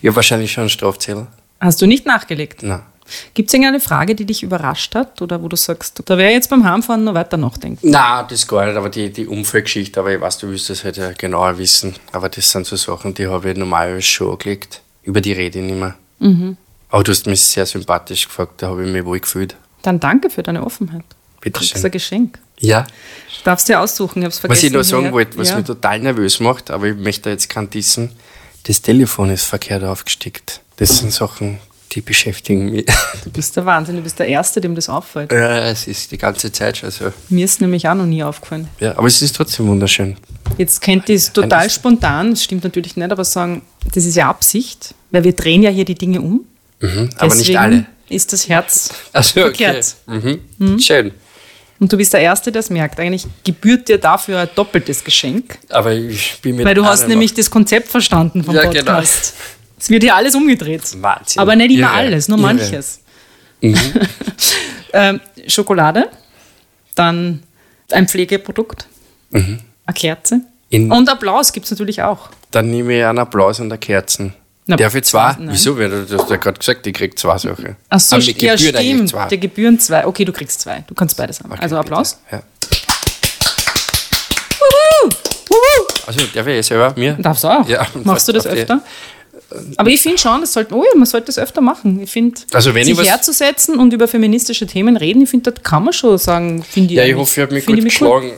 Ich habe wahrscheinlich schon einen Strafzettel. Hast du nicht nachgelegt? Nein. Gibt es irgendeine Frage, die dich überrascht hat oder wo du sagst, da wäre jetzt beim Heimfahren noch weiter nachdenken? Nein, das gar nicht, aber die, die Unfallgeschichte, aber ich weiß, du wirst das halt ja genauer wissen. Aber das sind so Sachen, die habe ich normalerweise schon angelegt. Über die rede ich nicht mehr. Mhm. Aber du hast mich sehr sympathisch gefragt, da habe ich mich wohl gefühlt. Dann danke für deine Offenheit. Bitte schön. Das ist ein Geschenk. Ja. Darfst dir aussuchen, ich habe es vergessen. Was ich noch sagen wollte, was ja. mich total nervös macht, aber ich möchte jetzt keinen dissen, das Telefon ist verkehrt aufgesteckt. Das sind Sachen, die beschäftigen mich. Du bist der Wahnsinn, du bist der Erste, dem das auffällt. Ja, es ist die ganze Zeit schon so. Mir ist nämlich auch noch nie aufgefallen. Ja, aber es ist trotzdem wunderschön. Jetzt kennt ihr es total spontan, das stimmt natürlich nicht, aber sagen, das ist ja Absicht, weil wir drehen ja hier die Dinge um. Mhm, aber nicht alle. ist das Herz so, verkehrt. Okay. Mhm. Mhm. Schön. Und du bist der Erste, der es merkt. Eigentlich gebührt dir dafür ein doppeltes Geschenk. Aber ich bin mir Weil du hast nämlich das Konzept verstanden vom ja, genau. Podcast. Genau. (laughs) Es wird hier alles umgedreht. Wahnsinn. Aber nicht immer Irre. alles, nur Irre. manches. Mhm. (laughs) ähm, Schokolade, dann ein Pflegeprodukt, mhm. eine Kerze In und Applaus gibt es natürlich auch. Dann nehme ich einen Applaus und eine Kerzen. Na, Darf ich zwei? Nein. Wieso? Du hast ja gerade gesagt, ich krieg zwei Sachen. Ach so, ja, stimmt. Zwei. Der Gebühren zwei. Okay, du kriegst zwei. Du kannst beides haben. Okay, also Applaus. Ja. Also, darf ich selber? Mir? Darfst du auch. Ja, Machst du das öfter? Aber ich finde schon, das sollte, oh ja, man sollte das öfter machen. Ich finde, also sich herzusetzen und über feministische Themen reden, ich finde, das kann man schon sagen, ich. Ja, ich hoffe, ich habe mich gut geschlagen.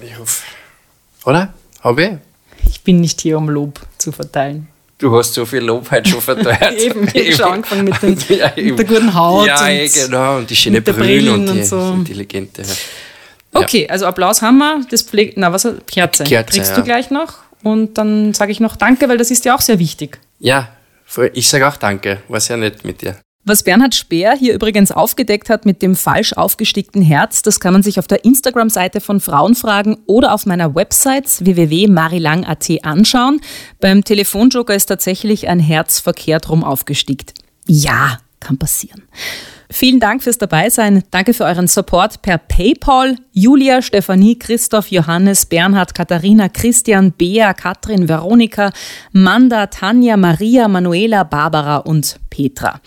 Ich hoffe. Oder? Habe ich? Ich bin nicht hier, um Lob zu verteilen. Du hast so viel Lob heute schon verteilt. eben, (laughs) ich habe schon angefangen mit, den, (laughs) ja, mit, der guten Haut. Ja, und genau, und die schöne Brille und, und, die, so. intelligente. Ja. Okay, also Applaus haben wir. Das Pflegt, na, was? Kerze. Kerze Kriegst du gleich noch? Und dann sage ich noch Danke, weil das ist ja auch sehr wichtig. Ja, ich sage auch Danke. War sehr nett mit dir. Was Bernhard Speer hier übrigens aufgedeckt hat mit dem falsch aufgestickten Herz, das kann man sich auf der Instagram-Seite von Frauenfragen oder auf meiner Website www.marilang.at anschauen. Beim Telefonjoker ist tatsächlich ein Herz verkehrt rum aufgestickt. Ja, kann passieren. Vielen Dank fürs Dabeisein. Danke für euren Support per PayPal. Julia, Stefanie, Christoph, Johannes, Bernhard, Katharina, Christian, Bea, Katrin, Veronika, Manda, Tanja, Maria, Manuela, Barbara und Petra.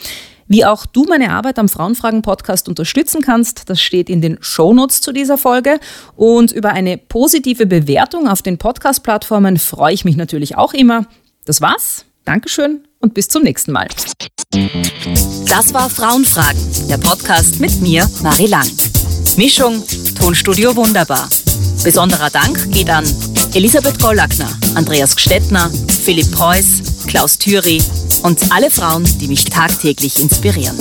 Wie auch du meine Arbeit am Frauenfragen-Podcast unterstützen kannst, das steht in den Shownotes zu dieser Folge. Und über eine positive Bewertung auf den Podcast-Plattformen freue ich mich natürlich auch immer. Das war's. Dankeschön und bis zum nächsten Mal. Das war Frauenfragen, der Podcast mit mir, Marie Lang. Mischung, Tonstudio Wunderbar. Besonderer Dank geht an Elisabeth Gollackner, Andreas Gstettner, Philipp Preuß, Klaus Thüry und alle Frauen, die mich tagtäglich inspirieren.